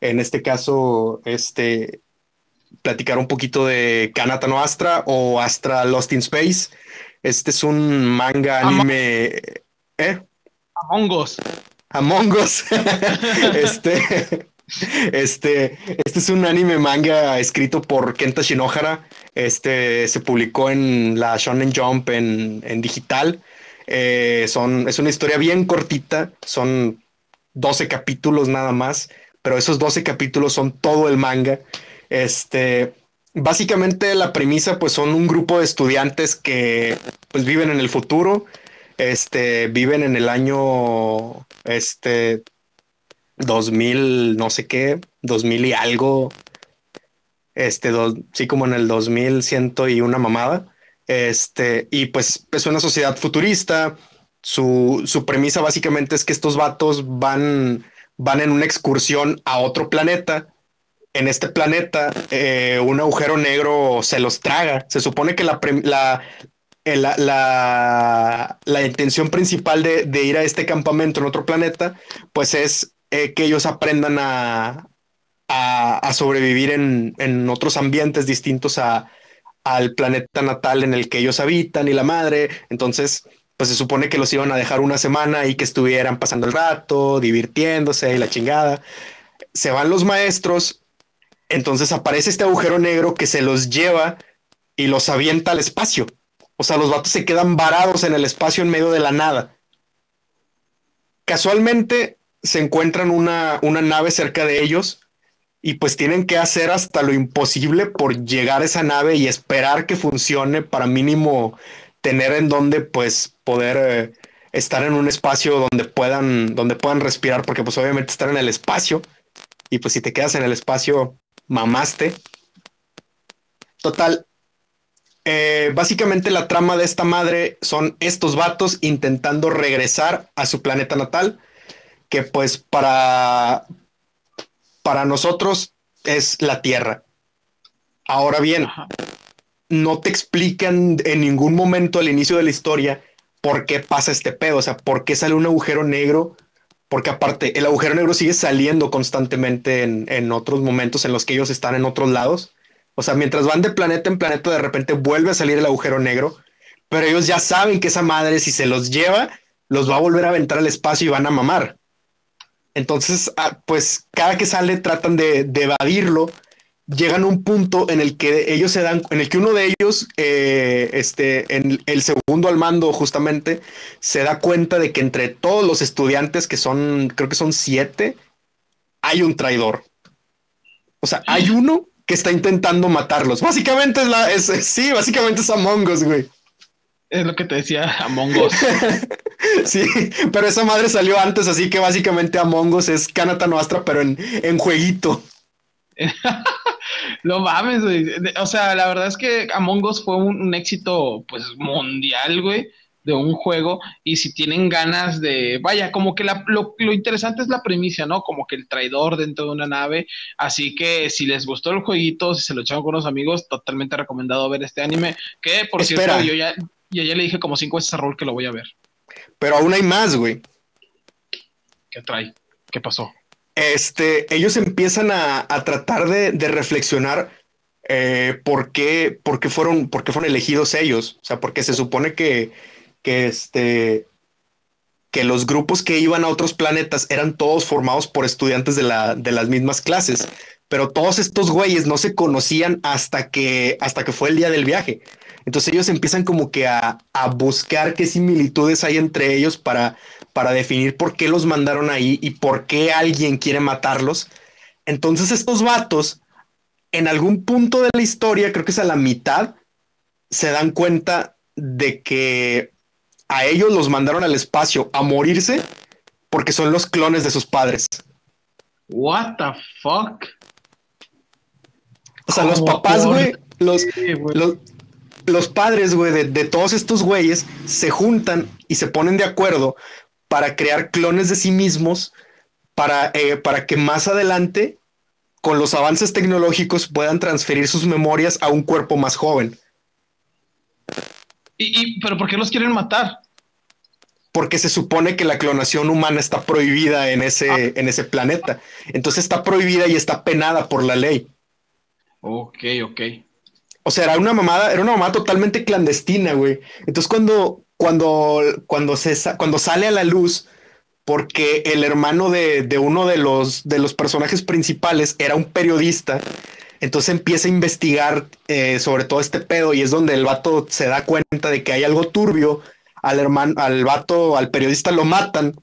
En este caso, este, platicar un poquito de Kanata no Astra o Astra Lost in Space. Este es un manga anime. ¿Eh? Among Us. Among Us. este. Este, este es un anime manga escrito por Kenta Shinohara. Este se publicó en la Shonen Jump en, en digital. Eh, son, es una historia bien cortita, son 12 capítulos nada más, pero esos 12 capítulos son todo el manga. Este, básicamente la premisa pues son un grupo de estudiantes que pues viven en el futuro, este, viven en el año, este, 2000, no sé qué, 2000 y algo, este, sí como en el 2100 y una mamada. Este, y pues es una sociedad futurista. Su, su, premisa básicamente es que estos vatos van, van en una excursión a otro planeta. En este planeta, eh, un agujero negro se los traga. Se supone que la, la, eh, la, la, la, intención principal de, de, ir a este campamento en otro planeta, pues es eh, que ellos aprendan a, a, sobrevivir en, en, otros ambientes distintos a, al planeta natal en el que ellos habitan y la madre. Entonces, pues se supone que los iban a dejar una semana y que estuvieran pasando el rato, divirtiéndose y la chingada. Se van los maestros, entonces aparece este agujero negro que se los lleva y los avienta al espacio. O sea, los vatos se quedan varados en el espacio en medio de la nada. Casualmente se encuentran una, una nave cerca de ellos y pues tienen que hacer hasta lo imposible por llegar a esa nave y esperar que funcione para mínimo tener en donde pues poder eh, estar en un espacio donde puedan donde puedan respirar porque pues obviamente estar en el espacio. Y pues si te quedas en el espacio mamaste. Total eh, básicamente la trama de esta madre son estos vatos intentando regresar a su planeta natal que pues para para nosotros es la Tierra. Ahora bien, no te explican en ningún momento al inicio de la historia por qué pasa este pedo, o sea, por qué sale un agujero negro, porque aparte el agujero negro sigue saliendo constantemente en, en otros momentos en los que ellos están en otros lados. O sea, mientras van de planeta en planeta, de repente vuelve a salir el agujero negro, pero ellos ya saben que esa madre, si se los lleva, los va a volver a aventar al espacio y van a mamar. Entonces, ah, pues cada que sale tratan de, evadirlo. Llegan a un punto en el que ellos se dan, en el que uno de ellos, eh, este, en el segundo al mando justamente, se da cuenta de que entre todos los estudiantes, que son, creo que son siete, hay un traidor. O sea, hay uno que está intentando matarlos. Básicamente es la, es, sí, básicamente es Among Us, güey. Es lo que te decía Among Us. sí, pero esa madre salió antes, así que básicamente Among Us es Kanata Nostra, pero en, en jueguito. no mames, güey. O sea, la verdad es que Among Us fue un, éxito, pues, mundial, güey, de un juego. Y si tienen ganas de, vaya, como que lo, lo, interesante es la premisa, ¿no? Como que el traidor dentro de una nave. Así que si les gustó el jueguito, si se lo echaron con los amigos, totalmente recomendado ver este anime. Que, por cierto, yo ya, y ayer le dije como cinco veces a Raúl que lo voy a ver. Pero aún hay más, güey. ¿Qué trae? ¿Qué pasó? Este, ellos empiezan a, tratar de, reflexionar eh, ¿por, qué, por, qué fueron, por qué fueron elegidos ellos. O sea, porque se supone que, que, este, que los grupos que iban a otros planetas eran todos formados por estudiantes de, la, de las mismas clases. Pero todos estos güeyes no se conocían hasta que, hasta que fue el día del viaje. Entonces ellos empiezan como que a, a buscar qué similitudes hay entre ellos para, para definir por qué los mandaron ahí y por qué alguien quiere matarlos. Entonces estos vatos, en algún punto de la historia, creo que es a la mitad, se dan cuenta de que a ellos los mandaron al espacio a morirse porque son los clones de sus padres. What the fuck? O sea, los papás, güey, los, los, padres, güey, de, todos estos güeyes se juntan y se ponen de acuerdo para crear clones de sí mismos para, eh, para que más adelante, con los avances tecnológicos, puedan transferir sus memorias a un cuerpo más joven. ¿Y, pero por qué los quieren matar? Porque se supone que la clonación humana está prohibida en ese, ah. en ese planeta. Entonces está prohibida y está penada por la ley. Ok, ok. O sea, era una mamada, era una mamada totalmente clandestina, güey. Entonces cuando, cuando, cuando, se, cuando sale a la luz, porque el hermano de, de, uno de los, de los personajes principales era un periodista, entonces empieza a investigar eh, sobre todo este pedo y es donde el vato se da cuenta de que hay algo turbio. Al hermano, al vato, al periodista lo matan.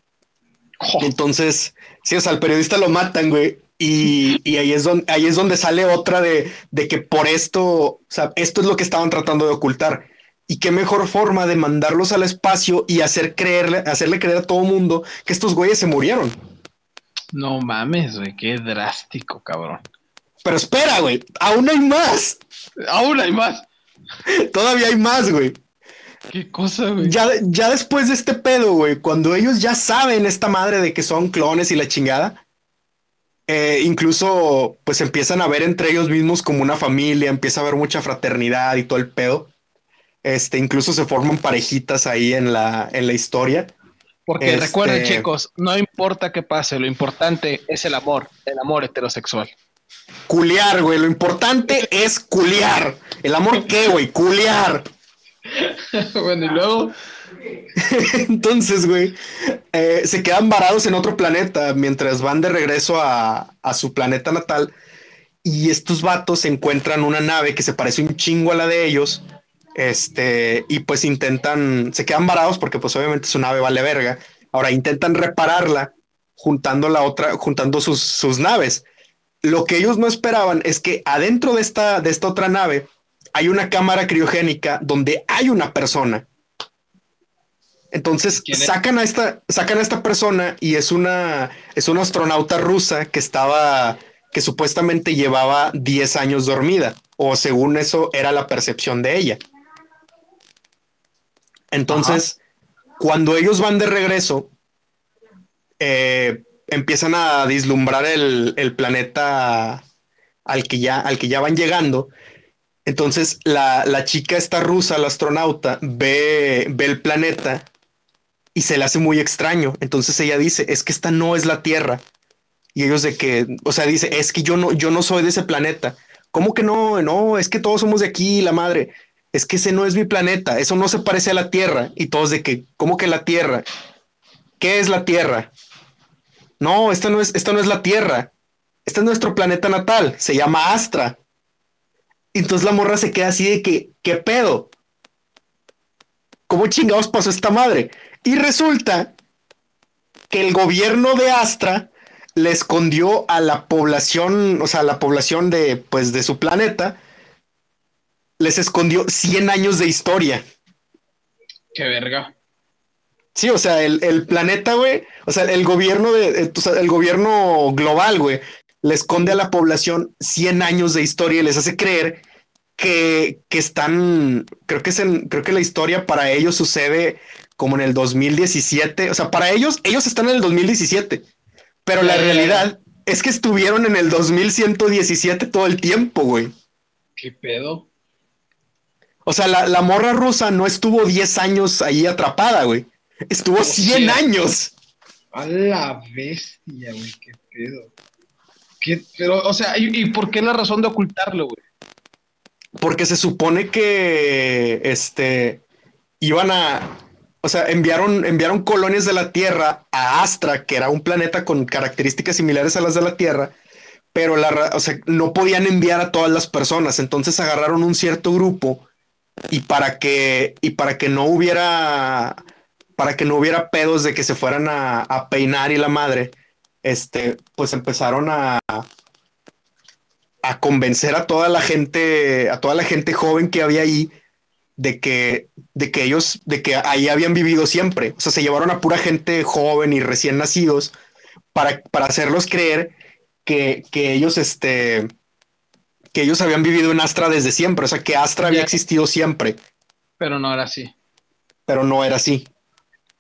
Entonces, sí, o sea, al periodista lo matan, güey. Y, ahí, es donde, ahí es donde sale otra de, de, que por esto, o sea, esto es lo que estaban tratando de ocultar. Y qué mejor forma de mandarlos al espacio y hacer creerle, hacerle creer a todo mundo que estos güeyes se murieron. No mames, güey, qué drástico, cabrón. Pero espera, güey, aún hay más. Aún hay más. Todavía hay más, güey. ¿Qué cosa, güey? Ya, ya después de este pedo, güey, cuando ellos ya saben esta madre de que son clones y la chingada, eh, incluso pues empiezan a ver entre ellos mismos como una familia, empieza a haber mucha fraternidad y todo el pedo. Este, incluso se forman parejitas ahí en la, en la historia. Porque este, recuerden, chicos, no importa qué pase, lo importante es el amor, el amor heterosexual. Culiar, güey, lo importante es culiar. ¿El amor qué, güey? Culiar. bueno, y luego. Entonces, güey, eh, se quedan varados en otro planeta mientras van de regreso a, a, su planeta natal. Y estos vatos encuentran una nave que se parece un chingo a la de ellos este, y pues intentan, se quedan varados porque pues obviamente su nave vale verga. Ahora intentan repararla juntando la otra, juntando sus, sus naves. Lo que ellos no esperaban es que adentro de esta, de esta otra nave hay una cámara criogénica donde hay una persona. Entonces sacan a esta, sacan a esta persona y es una, es una astronauta rusa que estaba, que supuestamente llevaba 10 años dormida, o según eso era la percepción de ella. Entonces, cuando ellos van de regreso, eh, empiezan a vislumbrar el, planeta al que, ya, al que ya van llegando. Entonces, la, chica esta rusa, la astronauta, ve, ve el planeta y se le hace muy extraño. Entonces ella dice, es que esta no es la Tierra. Y ellos de que, o sea, dice, es que yo no, yo no soy de ese planeta. ¿Cómo que no? No, es que todos somos de aquí, la madre es que ese no es mi planeta, eso no se parece a la Tierra. Y todos de que, ¿cómo que la Tierra? ¿Qué es la Tierra? No, esta no es, esta no es la Tierra. Este es nuestro planeta natal, se llama Astra. Y entonces la morra se queda así de que, ¿qué pedo? ¿Cómo chingados pasó esta madre? Y resulta que el gobierno de Astra le escondió a la población, o sea, a la población de, pues, de su planeta, les escondió 100 años de historia. Qué verga. Sí, o sea, el, planeta, güey, o sea, el gobierno de, eh, el gobierno global, güey, le esconde a la población 100 años de historia y les hace creer que, están, creo que es en, creo que la historia para ellos sucede como en el 2017, o sea, para ellos, ellos están en el 2017, pero la realidad es que estuvieron en el 2117 todo el tiempo, güey. ¿Qué pedo? O sea, la, morra rusa no estuvo 10 años ahí atrapada, güey. Estuvo 100 años. A la bestia, güey, qué pedo. ¿Qué, pero, o sea, ¿y, por qué la razón de ocultarlo, güey? porque se supone que este iban a, o sea, enviaron, enviaron colonias de la Tierra a Astra, que era un planeta con características similares a las de la Tierra, pero la, o sea, no podían enviar a todas las personas, entonces agarraron un cierto grupo y para que, y para que no hubiera, para que no hubiera pedos de que se fueran a, a peinar y la madre, este, pues empezaron a, a convencer a toda la gente, a toda la gente joven que había ahí de que, de que ellos, de que ahí habían vivido siempre. O sea, se llevaron a pura gente joven y recién nacidos para, para hacerlos creer que, que ellos, este, que ellos habían vivido en Astra desde siempre. O sea, que Astra había existido siempre. Pero no era así. Pero no era así.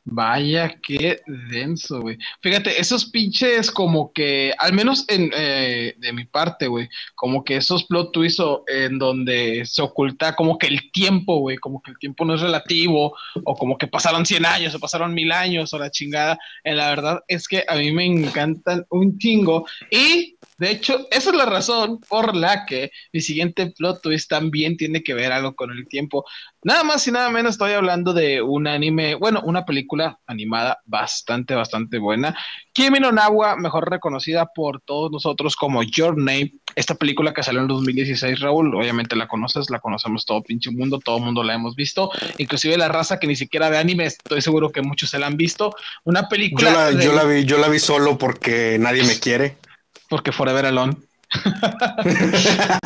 Vaya, qué denso, güey. Fíjate, esos pinches como que, al menos en, eh, de mi parte, güey, como que esos plot twists en donde se oculta como que el tiempo, güey, como que el tiempo no es relativo, o como que pasaron 100 años, o pasaron mil años, o la chingada. En la verdad es que a mí me encantan un chingo. Y, de hecho, esa es la razón por la que mi siguiente plot twist también tiene que ver algo con el tiempo. Nada más y nada menos estoy hablando de un anime, bueno, una película animada bastante, bastante buena. Kimi no Nawa, mejor reconocida por todos nosotros como Your Name. Esta película que salió en 2016, Raúl, obviamente la conoces, la conocemos todo pinche mundo, todo mundo la hemos visto, inclusive la raza que ni siquiera ve anime, estoy seguro que muchos se la han visto. Una película... Yo la, yo la vi, yo la vi solo porque nadie me quiere. Porque Forever Alone.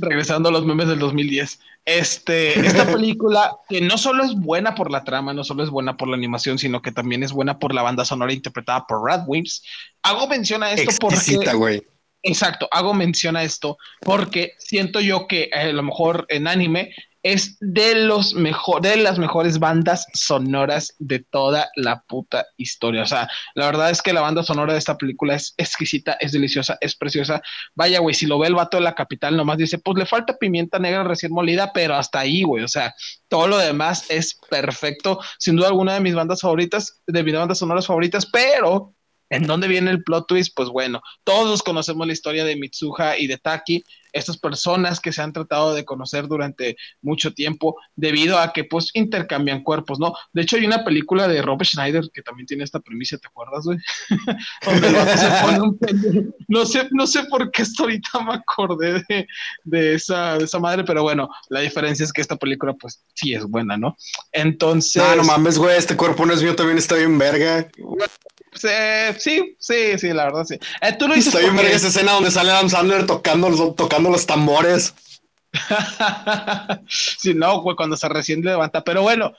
regresando a los memes del 2010. Este, esta película que no solo es buena por la trama, no solo es buena por la animación, sino que también es buena por la banda sonora interpretada por Radwimps. Hago mención a esto Exquisita, porque... Exacto, hago mención a esto porque siento yo que eh, a lo mejor en anime es de los mejor, de las mejores bandas sonoras de toda la puta historia. O sea, la verdad es que la banda sonora de esta película es exquisita, es deliciosa, es preciosa. Vaya, güey, si lo ve el vato de la capital, nomás dice, pues le falta pimienta negra recién molida, pero hasta ahí, güey. O sea, todo lo demás es perfecto. Sin duda alguna de mis bandas favoritas, de mis bandas sonoras favoritas, pero ¿En dónde viene el plot twist? Pues bueno, todos conocemos la historia de Mitsuha y de Taki, estas personas que se han tratado de conocer durante mucho tiempo debido a que pues intercambian cuerpos, ¿no? De hecho hay una película de Robert Schneider que también tiene esta premisa, ¿te acuerdas, güey? No sé, no sé por qué hasta ahorita me acordé de, esa, de esa madre, pero bueno, la diferencia es que esta película pues sí es buena, ¿no? Entonces... No, no mames, güey, este cuerpo no es mío, también está bien verga. Sí, sí, sí, la verdad sí. Eh, tú lo dices Estoy en esa escena donde sale Adam Sandler tocando, tocando los tambores. sí, no, cuando se recién levanta. Pero bueno,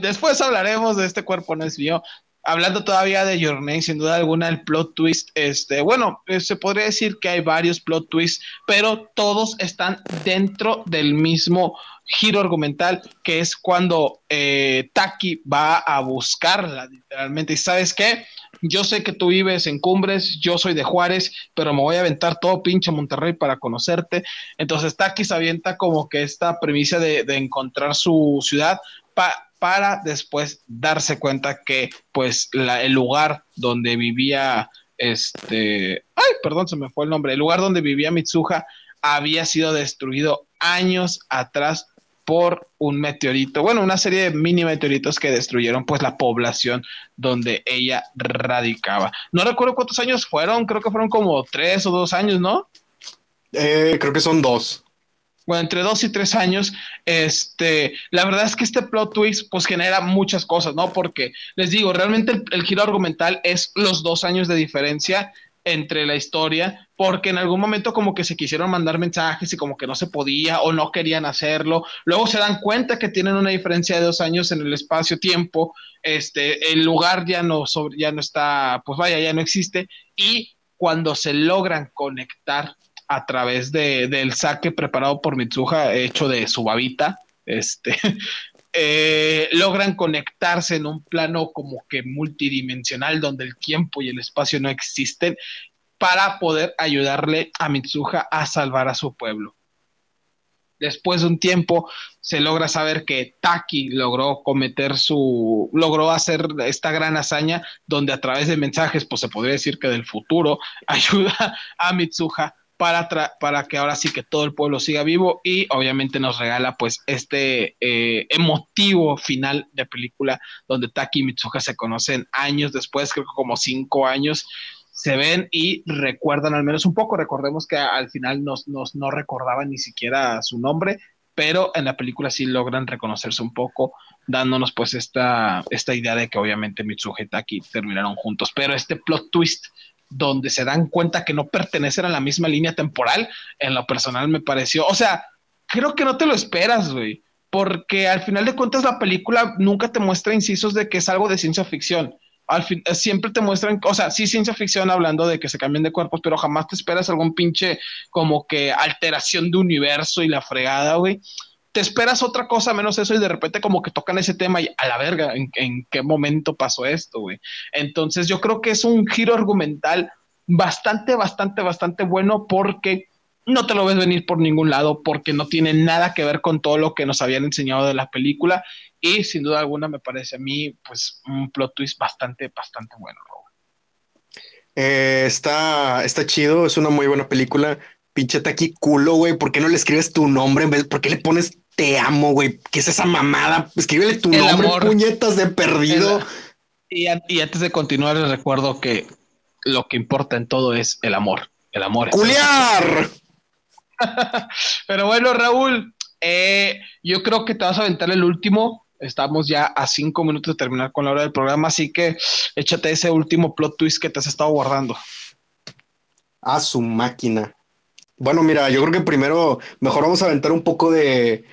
después hablaremos de este cuerpo no es mío. Hablando todavía de Your Name, sin duda alguna, el plot twist, este, bueno, eh, se podría decir que hay varios plot twists, pero todos están dentro del mismo giro argumental, que es cuando eh, Taki va a buscarla, literalmente. ¿Y sabes qué? Yo sé que tú vives en Cumbres, yo soy de Juárez, pero me voy a aventar todo pinche Monterrey para conocerte. Entonces Taki se avienta como que esta premisa de, encontrar su ciudad para después darse cuenta que pues el lugar donde vivía este, ay, perdón, se me fue el nombre, el lugar donde vivía Mitsuha había sido destruido años atrás por un meteorito, bueno, una serie de mini meteoritos que destruyeron pues la población donde ella radicaba. No recuerdo cuántos años fueron, creo que fueron como tres o dos años, ¿no? Eh, creo que son dos. Bueno, entre dos y tres años, este, la verdad es que este plot twist pues genera muchas cosas, ¿no? Porque les digo, realmente el, el giro argumental es los dos años de diferencia entre la historia, porque en algún momento como que se quisieron mandar mensajes y como que no se podía o no querían hacerlo. Luego se dan cuenta que tienen una diferencia de dos años en el espacio-tiempo, este, el lugar ya no, ya no está, pues vaya, ya no existe. Y cuando se logran conectar a través de, del saque preparado por Mitsuha, hecho de su babita, este, Eh, logran conectarse en un plano como que multidimensional donde el tiempo y el espacio no existen para poder ayudarle a Mitsuha a salvar a su pueblo. Después de un tiempo se logra saber que Taki logró cometer su, logró hacer esta gran hazaña donde a través de mensajes, pues se podría decir que del futuro, ayuda a Mitsuha para, para que ahora sí que todo el pueblo siga vivo y obviamente nos regala pues este eh, emotivo final de película donde Taki y Mitsuha se conocen años después, creo que como cinco años, se ven y recuerdan al menos un poco. Recordemos que al final nos, nos, no recordaban ni siquiera su nombre, pero en la película sí logran reconocerse un poco, dándonos pues esta, esta idea de que obviamente Mitsuha y Taki terminaron juntos. Pero este plot twist donde se dan cuenta que no pertenecen a la misma línea temporal, en lo personal me pareció, o sea, creo que no te lo esperas, güey, porque al final de cuentas la película nunca te muestra incisos de que es algo de ciencia ficción. Al fin, eh, siempre te muestran, o sea, sí ciencia ficción hablando de que se cambien de cuerpos, pero jamás te esperas algún pinche como que alteración de universo y la fregada, güey te esperas otra cosa menos eso y de repente como que tocan ese tema y a la verga, ¿en, qué momento pasó esto, güey? Entonces yo creo que es un giro argumental bastante, bastante, bastante bueno porque no te lo ves venir por ningún lado, porque no tiene nada que ver con todo lo que nos habían enseñado de la película y sin duda alguna me parece a mí pues un plot twist bastante, bastante bueno, eh, está, está chido, es una muy buena película. Pinche aquí culo, güey. ¿Por qué no le escribes tu nombre en vez? ¿Por qué le pones te amo, güey. ¿Qué es esa mamada? Escríbele tu nombre, puñetas de perdido. Y, antes de continuar, les recuerdo que lo que importa en todo es el amor. El amor. ¡Culiar! Pero bueno, Raúl, eh, yo creo que te vas a aventar el último. Estamos ya a cinco minutos de terminar con la hora del programa, así que échate ese último plot twist que te has estado guardando. A su máquina. Bueno, mira, yo creo que primero mejor vamos a aventar un poco de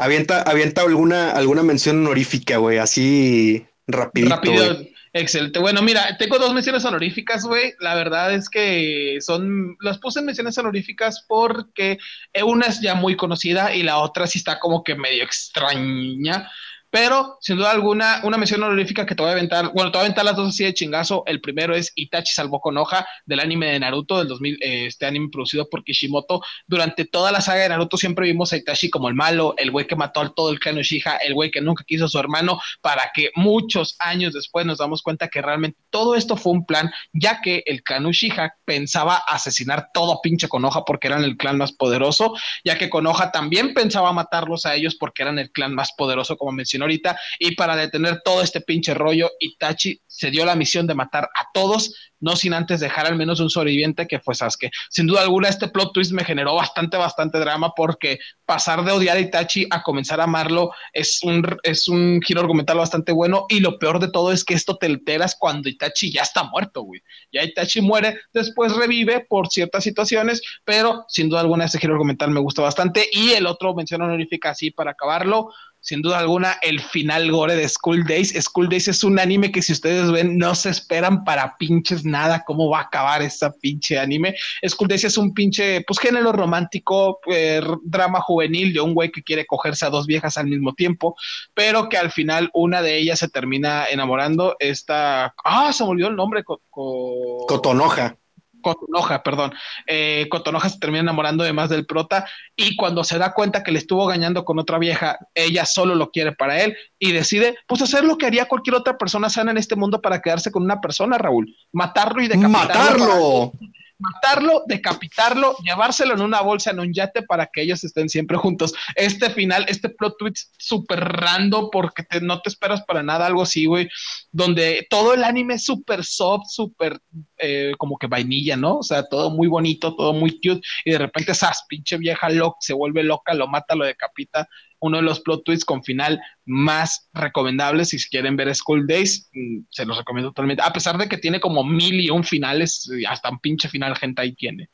Avienta, avienta alguna, alguna mención honorífica, güey, así rapidito. Rápido, excelente. Bueno, mira, tengo dos menciones honoríficas, güey. La verdad es que son, las puse en menciones honoríficas porque una es ya muy conocida y la otra sí está como que medio extraña. Pero, sin duda alguna, una mención honorífica que te voy a aventar, bueno, te voy a aventar las dos así de chingazo. El primero es Itachi salvó con del anime de Naruto del 2000, eh, este anime producido por Kishimoto. Durante toda la saga de Naruto siempre vimos a Itachi como el malo, el güey que mató a todo el clan Uchiha, el güey que nunca quiso a su hermano, para que muchos años después nos damos cuenta que realmente todo esto fue un plan, ya que el clan Uchiha pensaba asesinar todo pinche con hoja porque eran el clan más poderoso, ya que Konoha también pensaba matarlos a ellos porque eran el clan más poderoso, como mencioné ahorita, y para detener todo este pinche rollo, Itachi se dio la misión de matar a todos, no sin antes dejar al menos un sobreviviente que fue Sasuke. Sin duda alguna, este plot twist me generó bastante, bastante drama porque pasar de odiar a Itachi a comenzar a amarlo es un, es un giro argumental bastante bueno y lo peor de todo es que esto te enteras cuando Itachi ya está muerto, güey. Ya Itachi muere, después revive por ciertas situaciones, pero sin duda alguna ese giro argumental me gusta bastante y el otro mención honorífica así para acabarlo, sin duda alguna, el final gore de School Days. School Days es un anime que si ustedes ven, no se esperan para pinches nada cómo va a acabar esta pinche anime. School Days es un pinche, pues género romántico, eh, drama juvenil de un güey que quiere cogerse a dos viejas al mismo tiempo, pero que al final una de ellas se termina enamorando. Esta, ah, se me olvidó el nombre. Cotonoja. Cotonoja, perdón. Eh, Cotonoja se termina enamorando de más del prota y cuando se da cuenta que le estuvo engañando con otra vieja, ella solo lo quiere para él y decide pues hacer lo que haría cualquier otra persona sana en este mundo para quedarse con una persona, Raúl. Matarlo y decapitarlo. ¡Matarlo! matarlo, decapitarlo, llevárselo en una bolsa, en un yate para que ellos estén siempre juntos. Este final, este plot twist súper random porque no te esperas para nada algo así, güey, donde todo el anime es súper soft, súper eh, como que vainilla, ¿no? O sea, todo muy bonito, todo muy cute y de repente esa pinche vieja loca se vuelve loca, lo mata, lo decapita uno de los plot twists con final más recomendables. Si quieren ver School Days, mm, se los recomiendo totalmente. A pesar de que tiene como mil y un finales, hasta un pinche final gente ahí tiene.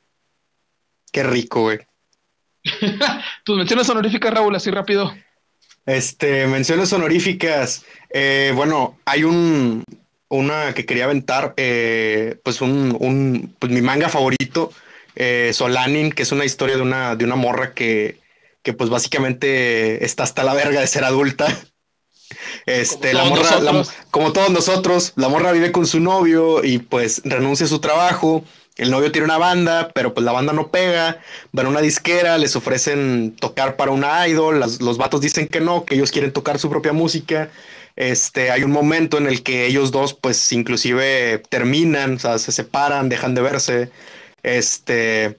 Qué rico, güey. Tus menciones honoríficas, Raúl, así rápido. Este, menciones honoríficas. Eh, bueno, hay un una que quería aventar, eh, pues un, un pues mi manga favorito, eh, Solanin, que es una historia de una, de una morra que, que pues básicamente está hasta la verga de ser adulta. Este, la morra, como todos nosotros, la morra vive con su novio y pues renuncia a su trabajo. El novio tiene una banda, pero pues la banda no pega. Van a una disquera, les ofrecen tocar para una idol. los vatos dicen que no, que ellos quieren tocar su propia música. Este, hay un momento en el que ellos dos, pues, inclusive terminan, o sea, se separan, dejan de verse. Este,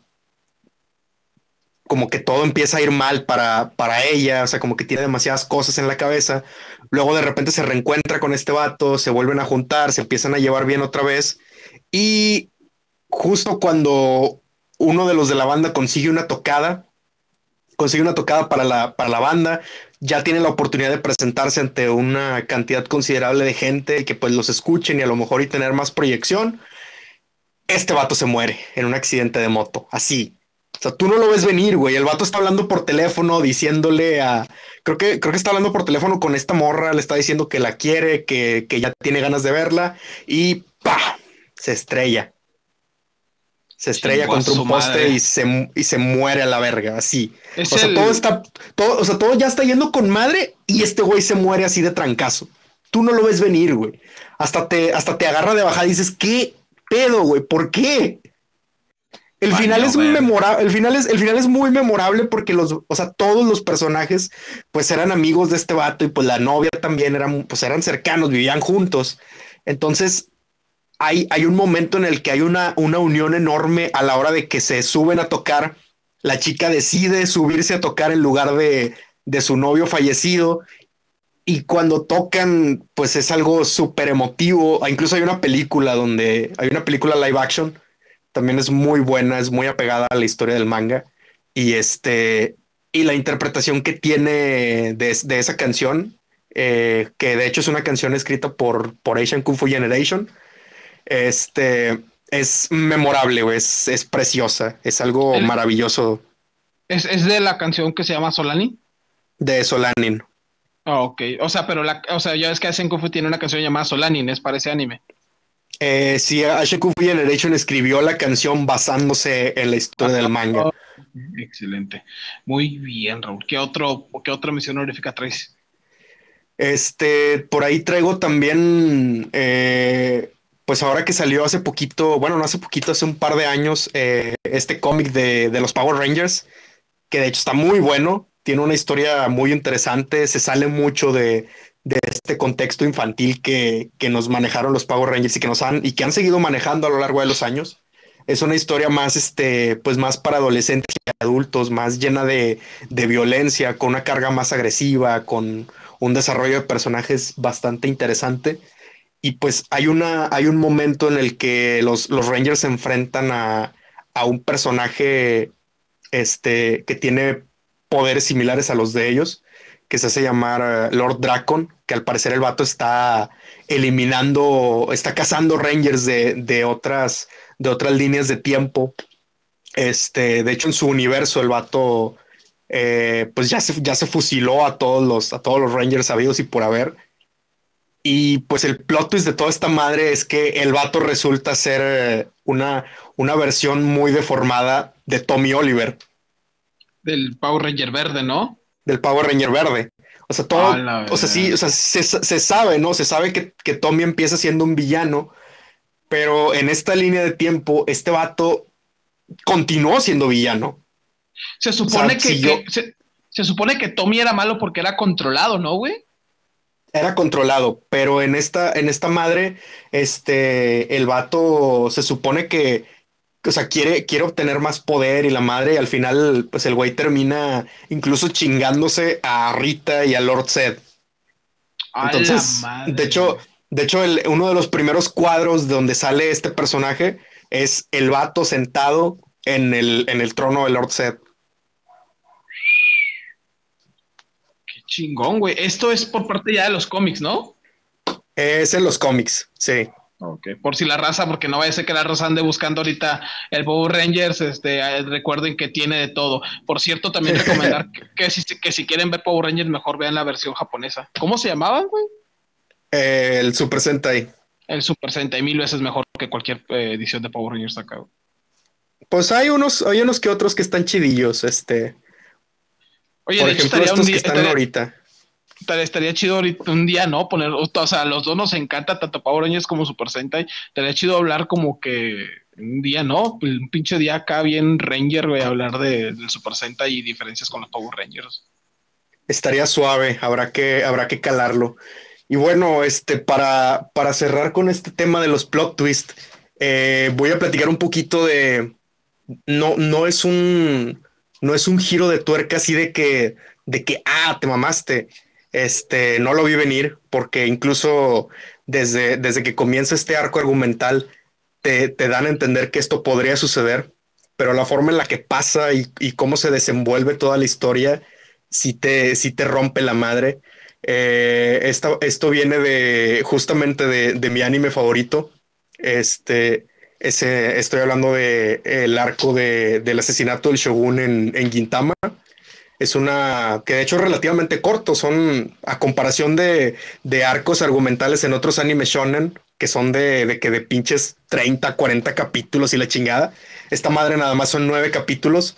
como que todo empieza a ir mal para, para ella, o sea, como que tiene demasiadas cosas en la cabeza. Luego de repente se reencuentra con este vato, se vuelven a juntar, se empiezan a llevar bien otra vez. Y justo cuando uno de los de la banda consigue una tocada, consigue una tocada para la, para la banda, ya tiene la oportunidad de presentarse ante una cantidad considerable de gente que pues los escuchen y a lo mejor y tener más proyección. Este vato se muere en un accidente de moto, así. O sea, tú no lo ves venir, güey. El vato está hablando por teléfono, diciéndole a. Creo que, creo que está hablando por teléfono con esta morra, le está diciendo que la quiere, que, que ya tiene ganas de verla, y ¡pa! Se estrella. Se estrella contra un poste y se, y se muere a la verga, así. o sea, todo está, todo, o sea, todo ya está yendo con madre y este güey se muere así de trancazo. Tú no lo ves venir, güey. Hasta te, hasta te agarra de bajada y dices, ¿qué pedo, güey? ¿Por qué? El final es muy memorable, el final es, el final es muy memorable porque los, o sea, todos los personajes pues eran amigos de este vato y pues la novia también eran, pues eran cercanos, vivían juntos. Entonces, hay, un momento en el que hay una, una unión enorme a la hora de que se suben a tocar. La chica decide subirse a tocar en lugar de, de su novio fallecido y cuando tocan, pues es algo súper emotivo. Incluso hay una película donde hay una película live action, también es muy buena, es muy apegada a la historia del manga. Y este, y la interpretación que tiene de, de esa canción, eh, que de hecho es una canción escrita por, por Asian Kung Fu Generation, este es memorable, es, es preciosa, es algo maravilloso. ¿Es, ¿Es, de la canción que se llama Solanin? De Solanin. Oh, ok, o sea, pero la, o sea, ya es que Asian Kung Fu tiene una canción llamada Solanin, es para ese anime. Eh, sí, Asian Kung Fu Generation escribió la canción basándose en la historia del manga. Oh, excelente. Muy bien, Raúl. ¿Qué, otro, qué otra misión honorífica traes? Este, por ahí traigo también eh, pues ahora que salió hace poquito, bueno, no hace poquito, hace un par de años, eh, este cómic de, los Power Rangers, que de hecho está muy bueno, tiene una historia muy interesante, se sale mucho de, este contexto infantil que, nos manejaron los Power Rangers y que nos han, y que han seguido manejando a lo largo de los años. Es una historia más, este, pues más para adolescentes y adultos, más llena de, de violencia, con una carga más agresiva, con un desarrollo de personajes bastante interesante y pues hay, una, hay un momento en el que los, los Rangers se enfrentan a, un personaje este, que tiene poderes similares a los de ellos, que se hace llamar eh, Lord Dracon, que al parecer el vato está eliminando, está cazando Rangers de, otras, de otras líneas de tiempo. Este, de hecho, en su universo, el vato eh, pues ya se, ya se fusiló a todos los, a todos los Rangers sabidos y por haber. Y pues el plot twist de toda esta madre es que el vato resulta ser eh, una, una versión muy deformada de Tommy Oliver. Del Power Ranger verde, ¿no? Del Power Ranger verde. O sea, todo, o sea, sí, o sea, se, se, sabe, ¿no? Se sabe que, que, Tommy empieza siendo un villano, pero en esta línea de tiempo, este vato continuó siendo villano. Se supone que, se, se, supone que Tommy era malo porque era controlado, ¿no, güey? Era controlado, pero en esta, en esta madre, este, el vato se supone que, o sea, quiere, quiere obtener más poder y la madre, y al final, pues el güey termina incluso chingándose a Rita y a Lord Zed. Entonces, de hecho, de hecho, uno de los primeros cuadros donde sale este personaje es el vato sentado en el, en el trono de Lord Zed. Chingón, güey. Esto es por parte ya de los cómics, ¿no? Es en los cómics, sí. Ok, por si la raza, porque no vaya a ser que la raza ande buscando ahorita el Power Rangers, este, eh, recuerden que tiene de todo. Por cierto, también recomendar que, si, que si quieren ver Power Rangers, mejor vean la versión japonesa. ¿Cómo se llamaban, güey? el Super Sentai. El Super Sentai, mil veces mejor que cualquier eh, edición de Power Rangers acá. Pues hay unos, hay unos que otros que están chidillos, este. Oye, de hecho, estaría un día, estaría, ahorita. Estaría, chido ahorita un día, ¿no? Poner, o sea, los dos nos encanta tanto Power Rangers como Super Sentai. Estaría chido hablar como que un día, ¿no? Un pinche día acá bien Ranger, güey, hablar de, del Super Sentai y diferencias con los Power Rangers. Estaría suave, habrá que, habrá que calarlo. Y bueno, este, para, para cerrar con este tema de los plot twists, eh, voy a platicar un poquito de. No, no es un no es un giro de tuerca así de que, de que, ah, te mamaste. Este, no lo vi venir porque incluso desde, desde que comienza este arco argumental te, te dan a entender que esto podría suceder, pero la forma en la que pasa y, y cómo se desenvuelve toda la historia, si te, si te rompe la madre. Eh, esto, esto, viene de justamente de, de, mi anime favorito. Este, ese, estoy hablando de el arco de, del asesinato del shogun en, en es una que de hecho es relativamente corto, son a comparación de, de arcos argumentales en otros animes shonen que son de, de, que de pinches 30, 40 capítulos y la chingada. Esta madre nada más son nueve capítulos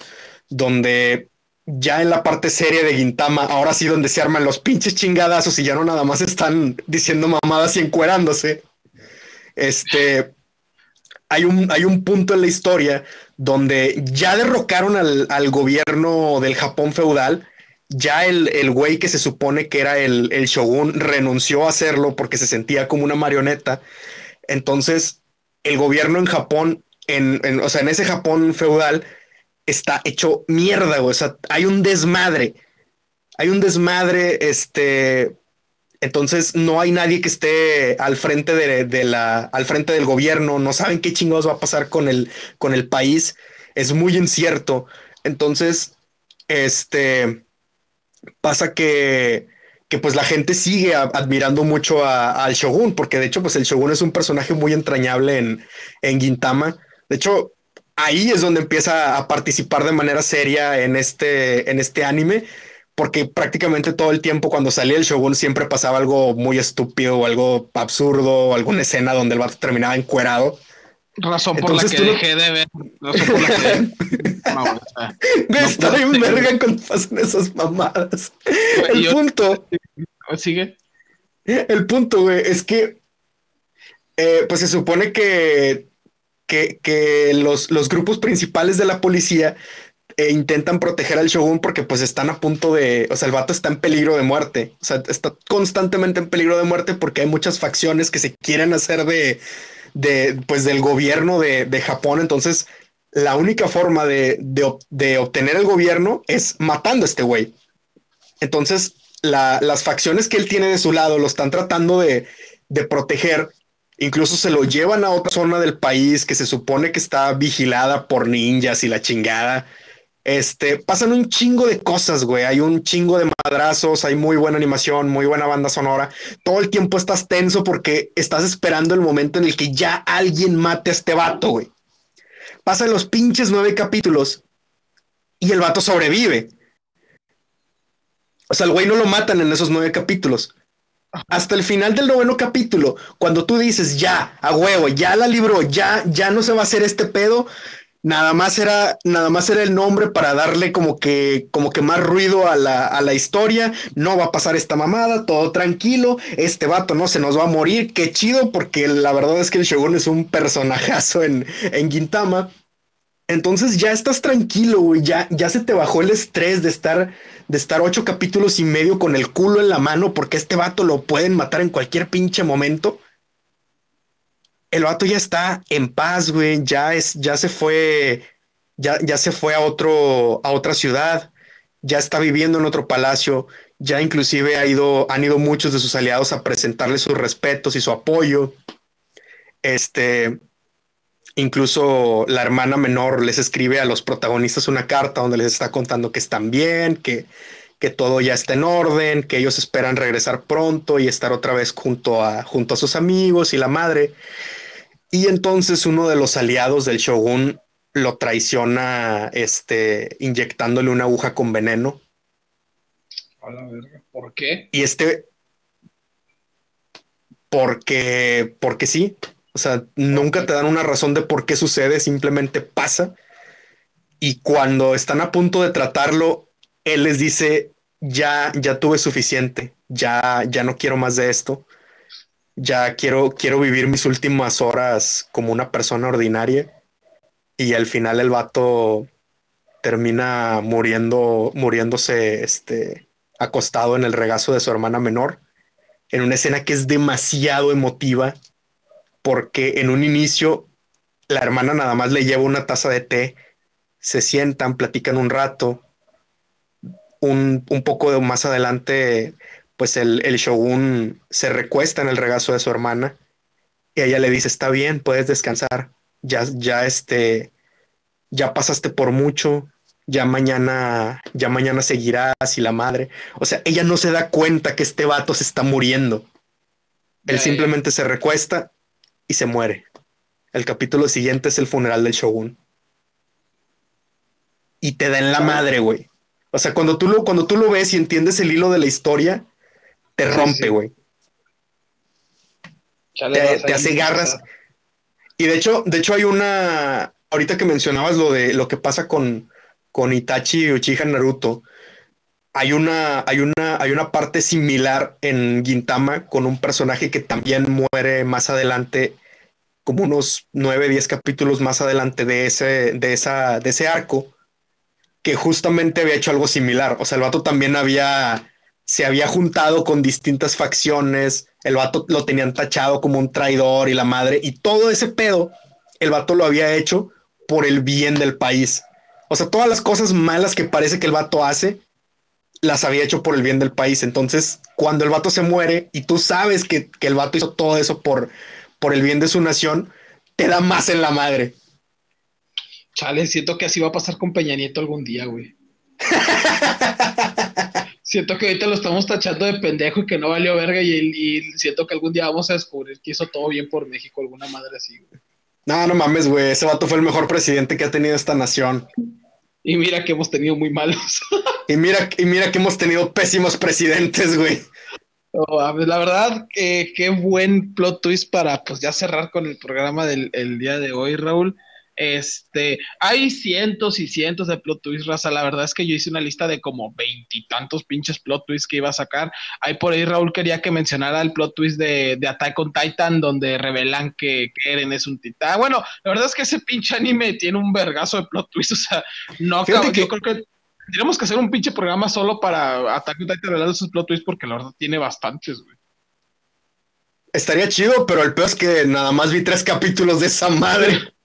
donde ya en la parte seria de Gintama, ahora sí donde se arman los pinches chingadazos y ya no nada más están diciendo mamadas y encuerándose. Este, hay un, hay un punto en la historia donde ya derrocaron al, al gobierno del Japón feudal, ya el, el güey que se supone que era el, el, shogun renunció a hacerlo porque se sentía como una marioneta. Entonces, el gobierno en Japón, en, en o sea, en ese Japón feudal, está hecho mierda, O sea, hay un desmadre. Hay un desmadre, este, entonces no hay nadie que esté al frente de, la, al frente del gobierno, no saben qué chingados va a pasar con el, con el país, es muy incierto. Entonces, este pasa que, que pues la gente sigue admirando mucho al Shogun, porque de hecho, pues el Shogun es un personaje muy entrañable en, en Gintama. De hecho, ahí es donde empieza a participar de manera seria en este, en este anime porque prácticamente todo el tiempo cuando salía el Shogun siempre pasaba algo muy estúpido o algo absurdo o alguna escena donde el vato terminaba encuerado. Razón por Entonces, la que dejé de ver. Razón por la que... no, o sea, no Está bien verga cuando pasan esas mamadas. El yo... punto... Sigue. El punto, güey, es que eh, pues se supone que, que, que los, los grupos principales de la policía e intentan proteger al shogun porque pues están a punto de, o sea, el vato está en peligro de muerte, o sea, está constantemente en peligro de muerte porque hay muchas facciones que se quieren hacer de, de pues del gobierno de, de Japón, entonces la única forma de, de, de, obtener el gobierno es matando a este güey. Entonces, la, las facciones que él tiene de su lado lo están tratando de, de proteger Incluso se lo llevan a otra zona del país que se supone que está vigilada por ninjas y la chingada. Este, pasan un chingo de cosas, güey. Hay un chingo de madrazos, hay muy buena animación, muy buena banda sonora. Todo el tiempo estás tenso porque estás esperando el momento en el que ya alguien mate a este vato, güey. Pasan los pinches nueve capítulos y el vato sobrevive. O sea, el güey no lo matan en esos nueve capítulos. Hasta el final del noveno capítulo, cuando tú dices ya, a huevo, ya la libró, ya, ya no se va a hacer este pedo, nada más era, nada más era el nombre para darle como que, como que más ruido a la, a la historia. No va a pasar esta mamada, todo tranquilo. Este vato no se nos va a morir. Qué chido, porque la verdad es que el Shogun es un personajazo en, en Gintama. Entonces ya estás tranquilo, güey. Ya, ya se te bajó el estrés de estar, de estar ocho capítulos y medio con el culo en la mano, porque este vato lo pueden matar en cualquier pinche momento el vato ya está en paz, güey, ya es, ya se fue, ya, ya se fue a otro, a otra ciudad, ya está viviendo en otro palacio, ya inclusive ha ido, han ido muchos de sus aliados a presentarle sus respetos y su apoyo. Este, incluso la hermana menor les escribe a los protagonistas una carta donde les está contando que están bien, que, que todo ya está en orden, que ellos esperan regresar pronto y estar otra vez junto a, junto a sus amigos y la madre. Y entonces uno de los aliados del shogun lo traiciona este, inyectándole una aguja con veneno. A la verga. ¿Por qué? Y este. Porque, porque sí. O sea, nunca te dan una razón de por qué sucede, simplemente pasa. Y cuando están a punto de tratarlo, él les dice: Ya, ya tuve suficiente, ya, ya no quiero más de esto ya quiero, quiero vivir mis últimas horas como una persona ordinaria. Y al final el vato termina muriendo, muriéndose este, acostado en el regazo de su hermana menor, en una escena que es demasiado emotiva, porque en un inicio la hermana nada más le lleva una taza de té, se sientan, platican un rato. Un, un poco más adelante, pues el, el shogun se recuesta en el regazo de su hermana y ella le dice, está bien, puedes descansar, ya, ya este, ya pasaste por mucho, ya mañana, ya mañana seguirás y la madre. O sea, ella no se da cuenta que este vato se está muriendo. Él simplemente se recuesta y se muere. El capítulo siguiente es el funeral del shogun. Y te da en la madre, güey. O sea, cuando tú lo, cuando tú lo ves y entiendes el hilo de la historia, te rompe, güey. Te, te hace garras. Y de hecho, de hecho hay una, ahorita que mencionabas lo de lo que pasa con, con Itachi Uchiha Naruto, hay una, hay, una, hay una parte similar en Gintama con un personaje que también muere más adelante, como unos 9, 10 capítulos más adelante de ese, de, esa, de ese arco, que justamente había hecho algo similar. O sea, el vato también había, se había juntado con distintas facciones, el vato lo tenían tachado como un traidor y la madre, y todo ese pedo, el vato lo había hecho por el bien del país. O sea, todas las cosas malas que parece que el vato hace, las había hecho por el bien del país. Entonces, cuando el vato se muere y tú sabes que, el vato hizo todo eso por, por el bien de su nación, te da más en la madre. Chale, siento que así va a pasar con Peña Nieto algún día, güey. siento que ahorita lo estamos tachando de pendejo y que no valió verga y, y, siento que algún día vamos a descubrir que hizo todo bien por México, alguna madre así, güey. No, no mames, güey. Ese vato fue el mejor presidente que ha tenido esta nación. Y mira que hemos tenido muy malos. y mira, y mira que hemos tenido pésimos presidentes, güey. la verdad, qué buen plot twist para pues ya cerrar con el programa del día de hoy, Raúl. Este, hay cientos y cientos de plot twists, raza. La verdad es que yo hice una lista de como veintitantos pinches plot twists que iba a sacar. Ahí por ahí Raúl quería que mencionara el plot twist de, de Attack on Titan, donde revelan que, Eren es un titán. Bueno, la verdad es que ese pinche anime tiene un vergazo de plot twist. O sea, no acabo, yo creo que tendríamos que hacer un pinche programa solo para Attack on Titan revelando esos plot twists, porque la verdad tiene bastantes, güey. Estaría chido, pero el peor es que nada más vi tres capítulos de esa madre.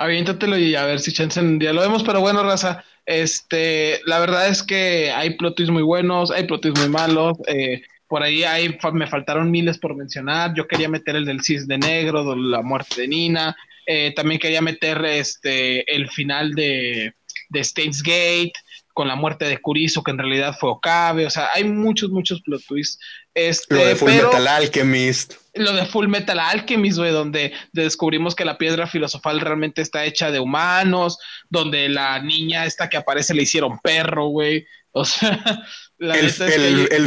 aviéntatelo y a ver si chance en día lo vemos, pero bueno, raza, este, la verdad es que hay plotis muy buenos, hay plotis muy malos, eh, por ahí hay, me faltaron miles por mencionar, yo quería meter el del cis de negro, de la muerte de Nina, eh, también quería meter este, el final de, de States Gate, con la muerte de Kuriso, que en realidad fue Okabe, o sea, hay muchos, muchos plot twists. Este, lo de Full Metal Alchemist. Lo de Full Metal Alchemist, güey, donde descubrimos que la piedra filosofal realmente está hecha de humanos, donde la niña esta que aparece le hicieron perro, güey. O sea, el,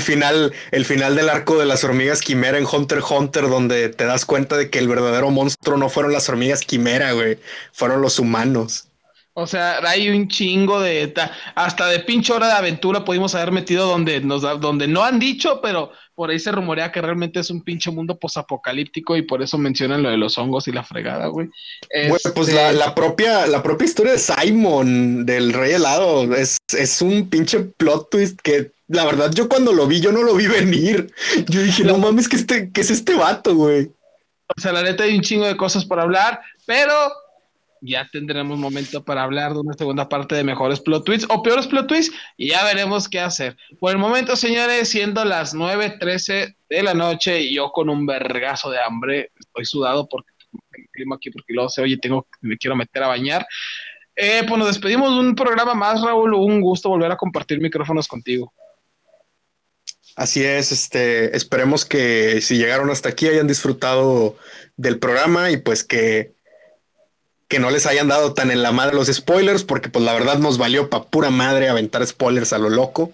final, el final del arco de las hormigas quimera en Hunter x Hunter, donde te das cuenta de que el verdadero monstruo no fueron las hormigas quimera, güey, fueron los humanos. O sea, hay un chingo de hasta de pinche hora de aventura pudimos haber metido donde nos donde no han dicho, pero por ahí se rumorea que realmente es un pinche mundo posapocalíptico y por eso mencionan lo de los hongos y la fregada, güey. pues este la, propia la propia historia de Simon del Rey Helado es, es un pinche plot twist que la verdad yo cuando lo vi yo no lo vi venir. Yo dije, no, mames, que este que es este vato, güey. O sea, la neta hay un chingo de cosas por hablar, pero ya tendremos momento para hablar de una segunda parte de mejores plot twists o peores plot twists y ya veremos qué hacer. Por el momento, señores, siendo las 9.13 de la noche y yo con un vergazo de hambre, estoy sudado porque el clima aquí, porque luego se oye, tengo, me quiero meter a bañar. Eh, pues nos despedimos de un programa más, Raúl. Un gusto volver a compartir micrófonos contigo. Así es, este, esperemos que si llegaron hasta aquí hayan disfrutado del programa y pues que que no les hayan dado tan en la madre los spoilers, porque pues la verdad nos valió pa' pura madre aventar spoilers a lo loco.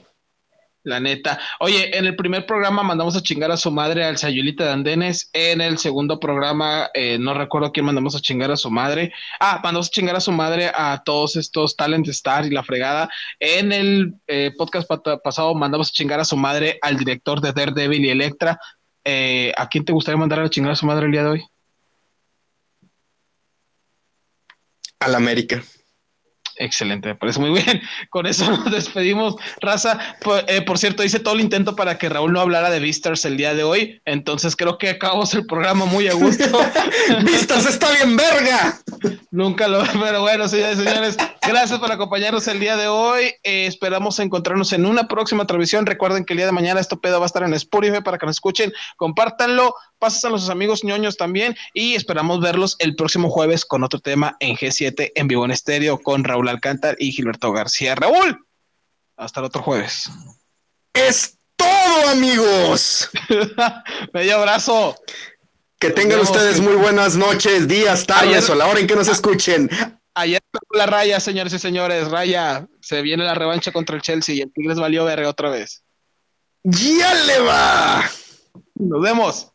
La neta. Oye, en el primer programa mandamos a chingar a su madre al Sayulita de Andenes. En el segundo programa, eh, no recuerdo quién mandamos a chingar a su madre. Ah, mandamos a chingar a su madre a todos estos Talent Star y la fregada. En el eh, podcast pasado mandamos a chingar a su madre al director de Daredevil y Electra. Eh, ¿A quién te gustaría mandar a chingar a su madre el día de hoy? Al América. Excelente, me parece muy bien. Con eso nos despedimos. Raza, eh, por, cierto, hice todo el intento para que Raúl no hablara de Vistas el día de hoy. Entonces creo que acabamos el programa muy a gusto. ¡Vistas está bien verga! Nunca lo, pero bueno, señores señores, gracias por acompañarnos el día de hoy. Eh, esperamos encontrarnos en una próxima transmisión. Recuerden que el día de mañana esto pedo va a estar en Spotify para que nos escuchen. Compártanlo, pasen a sus amigos ñoños también y esperamos verlos el próximo jueves con otro tema en G7 en vivo en estéreo con Raúl Alcántar y Gilberto García. Raúl, hasta el otro jueves. Es todo, amigos. Medio abrazo. Que tengan ustedes muy buenas noches, días, tardes o la hora en que nos escuchen. Ayer la raya, señores y señores, raya. Se viene la revancha contra el Chelsea y el Tigres valió verga otra vez. ¡Ya le va! Nos vemos.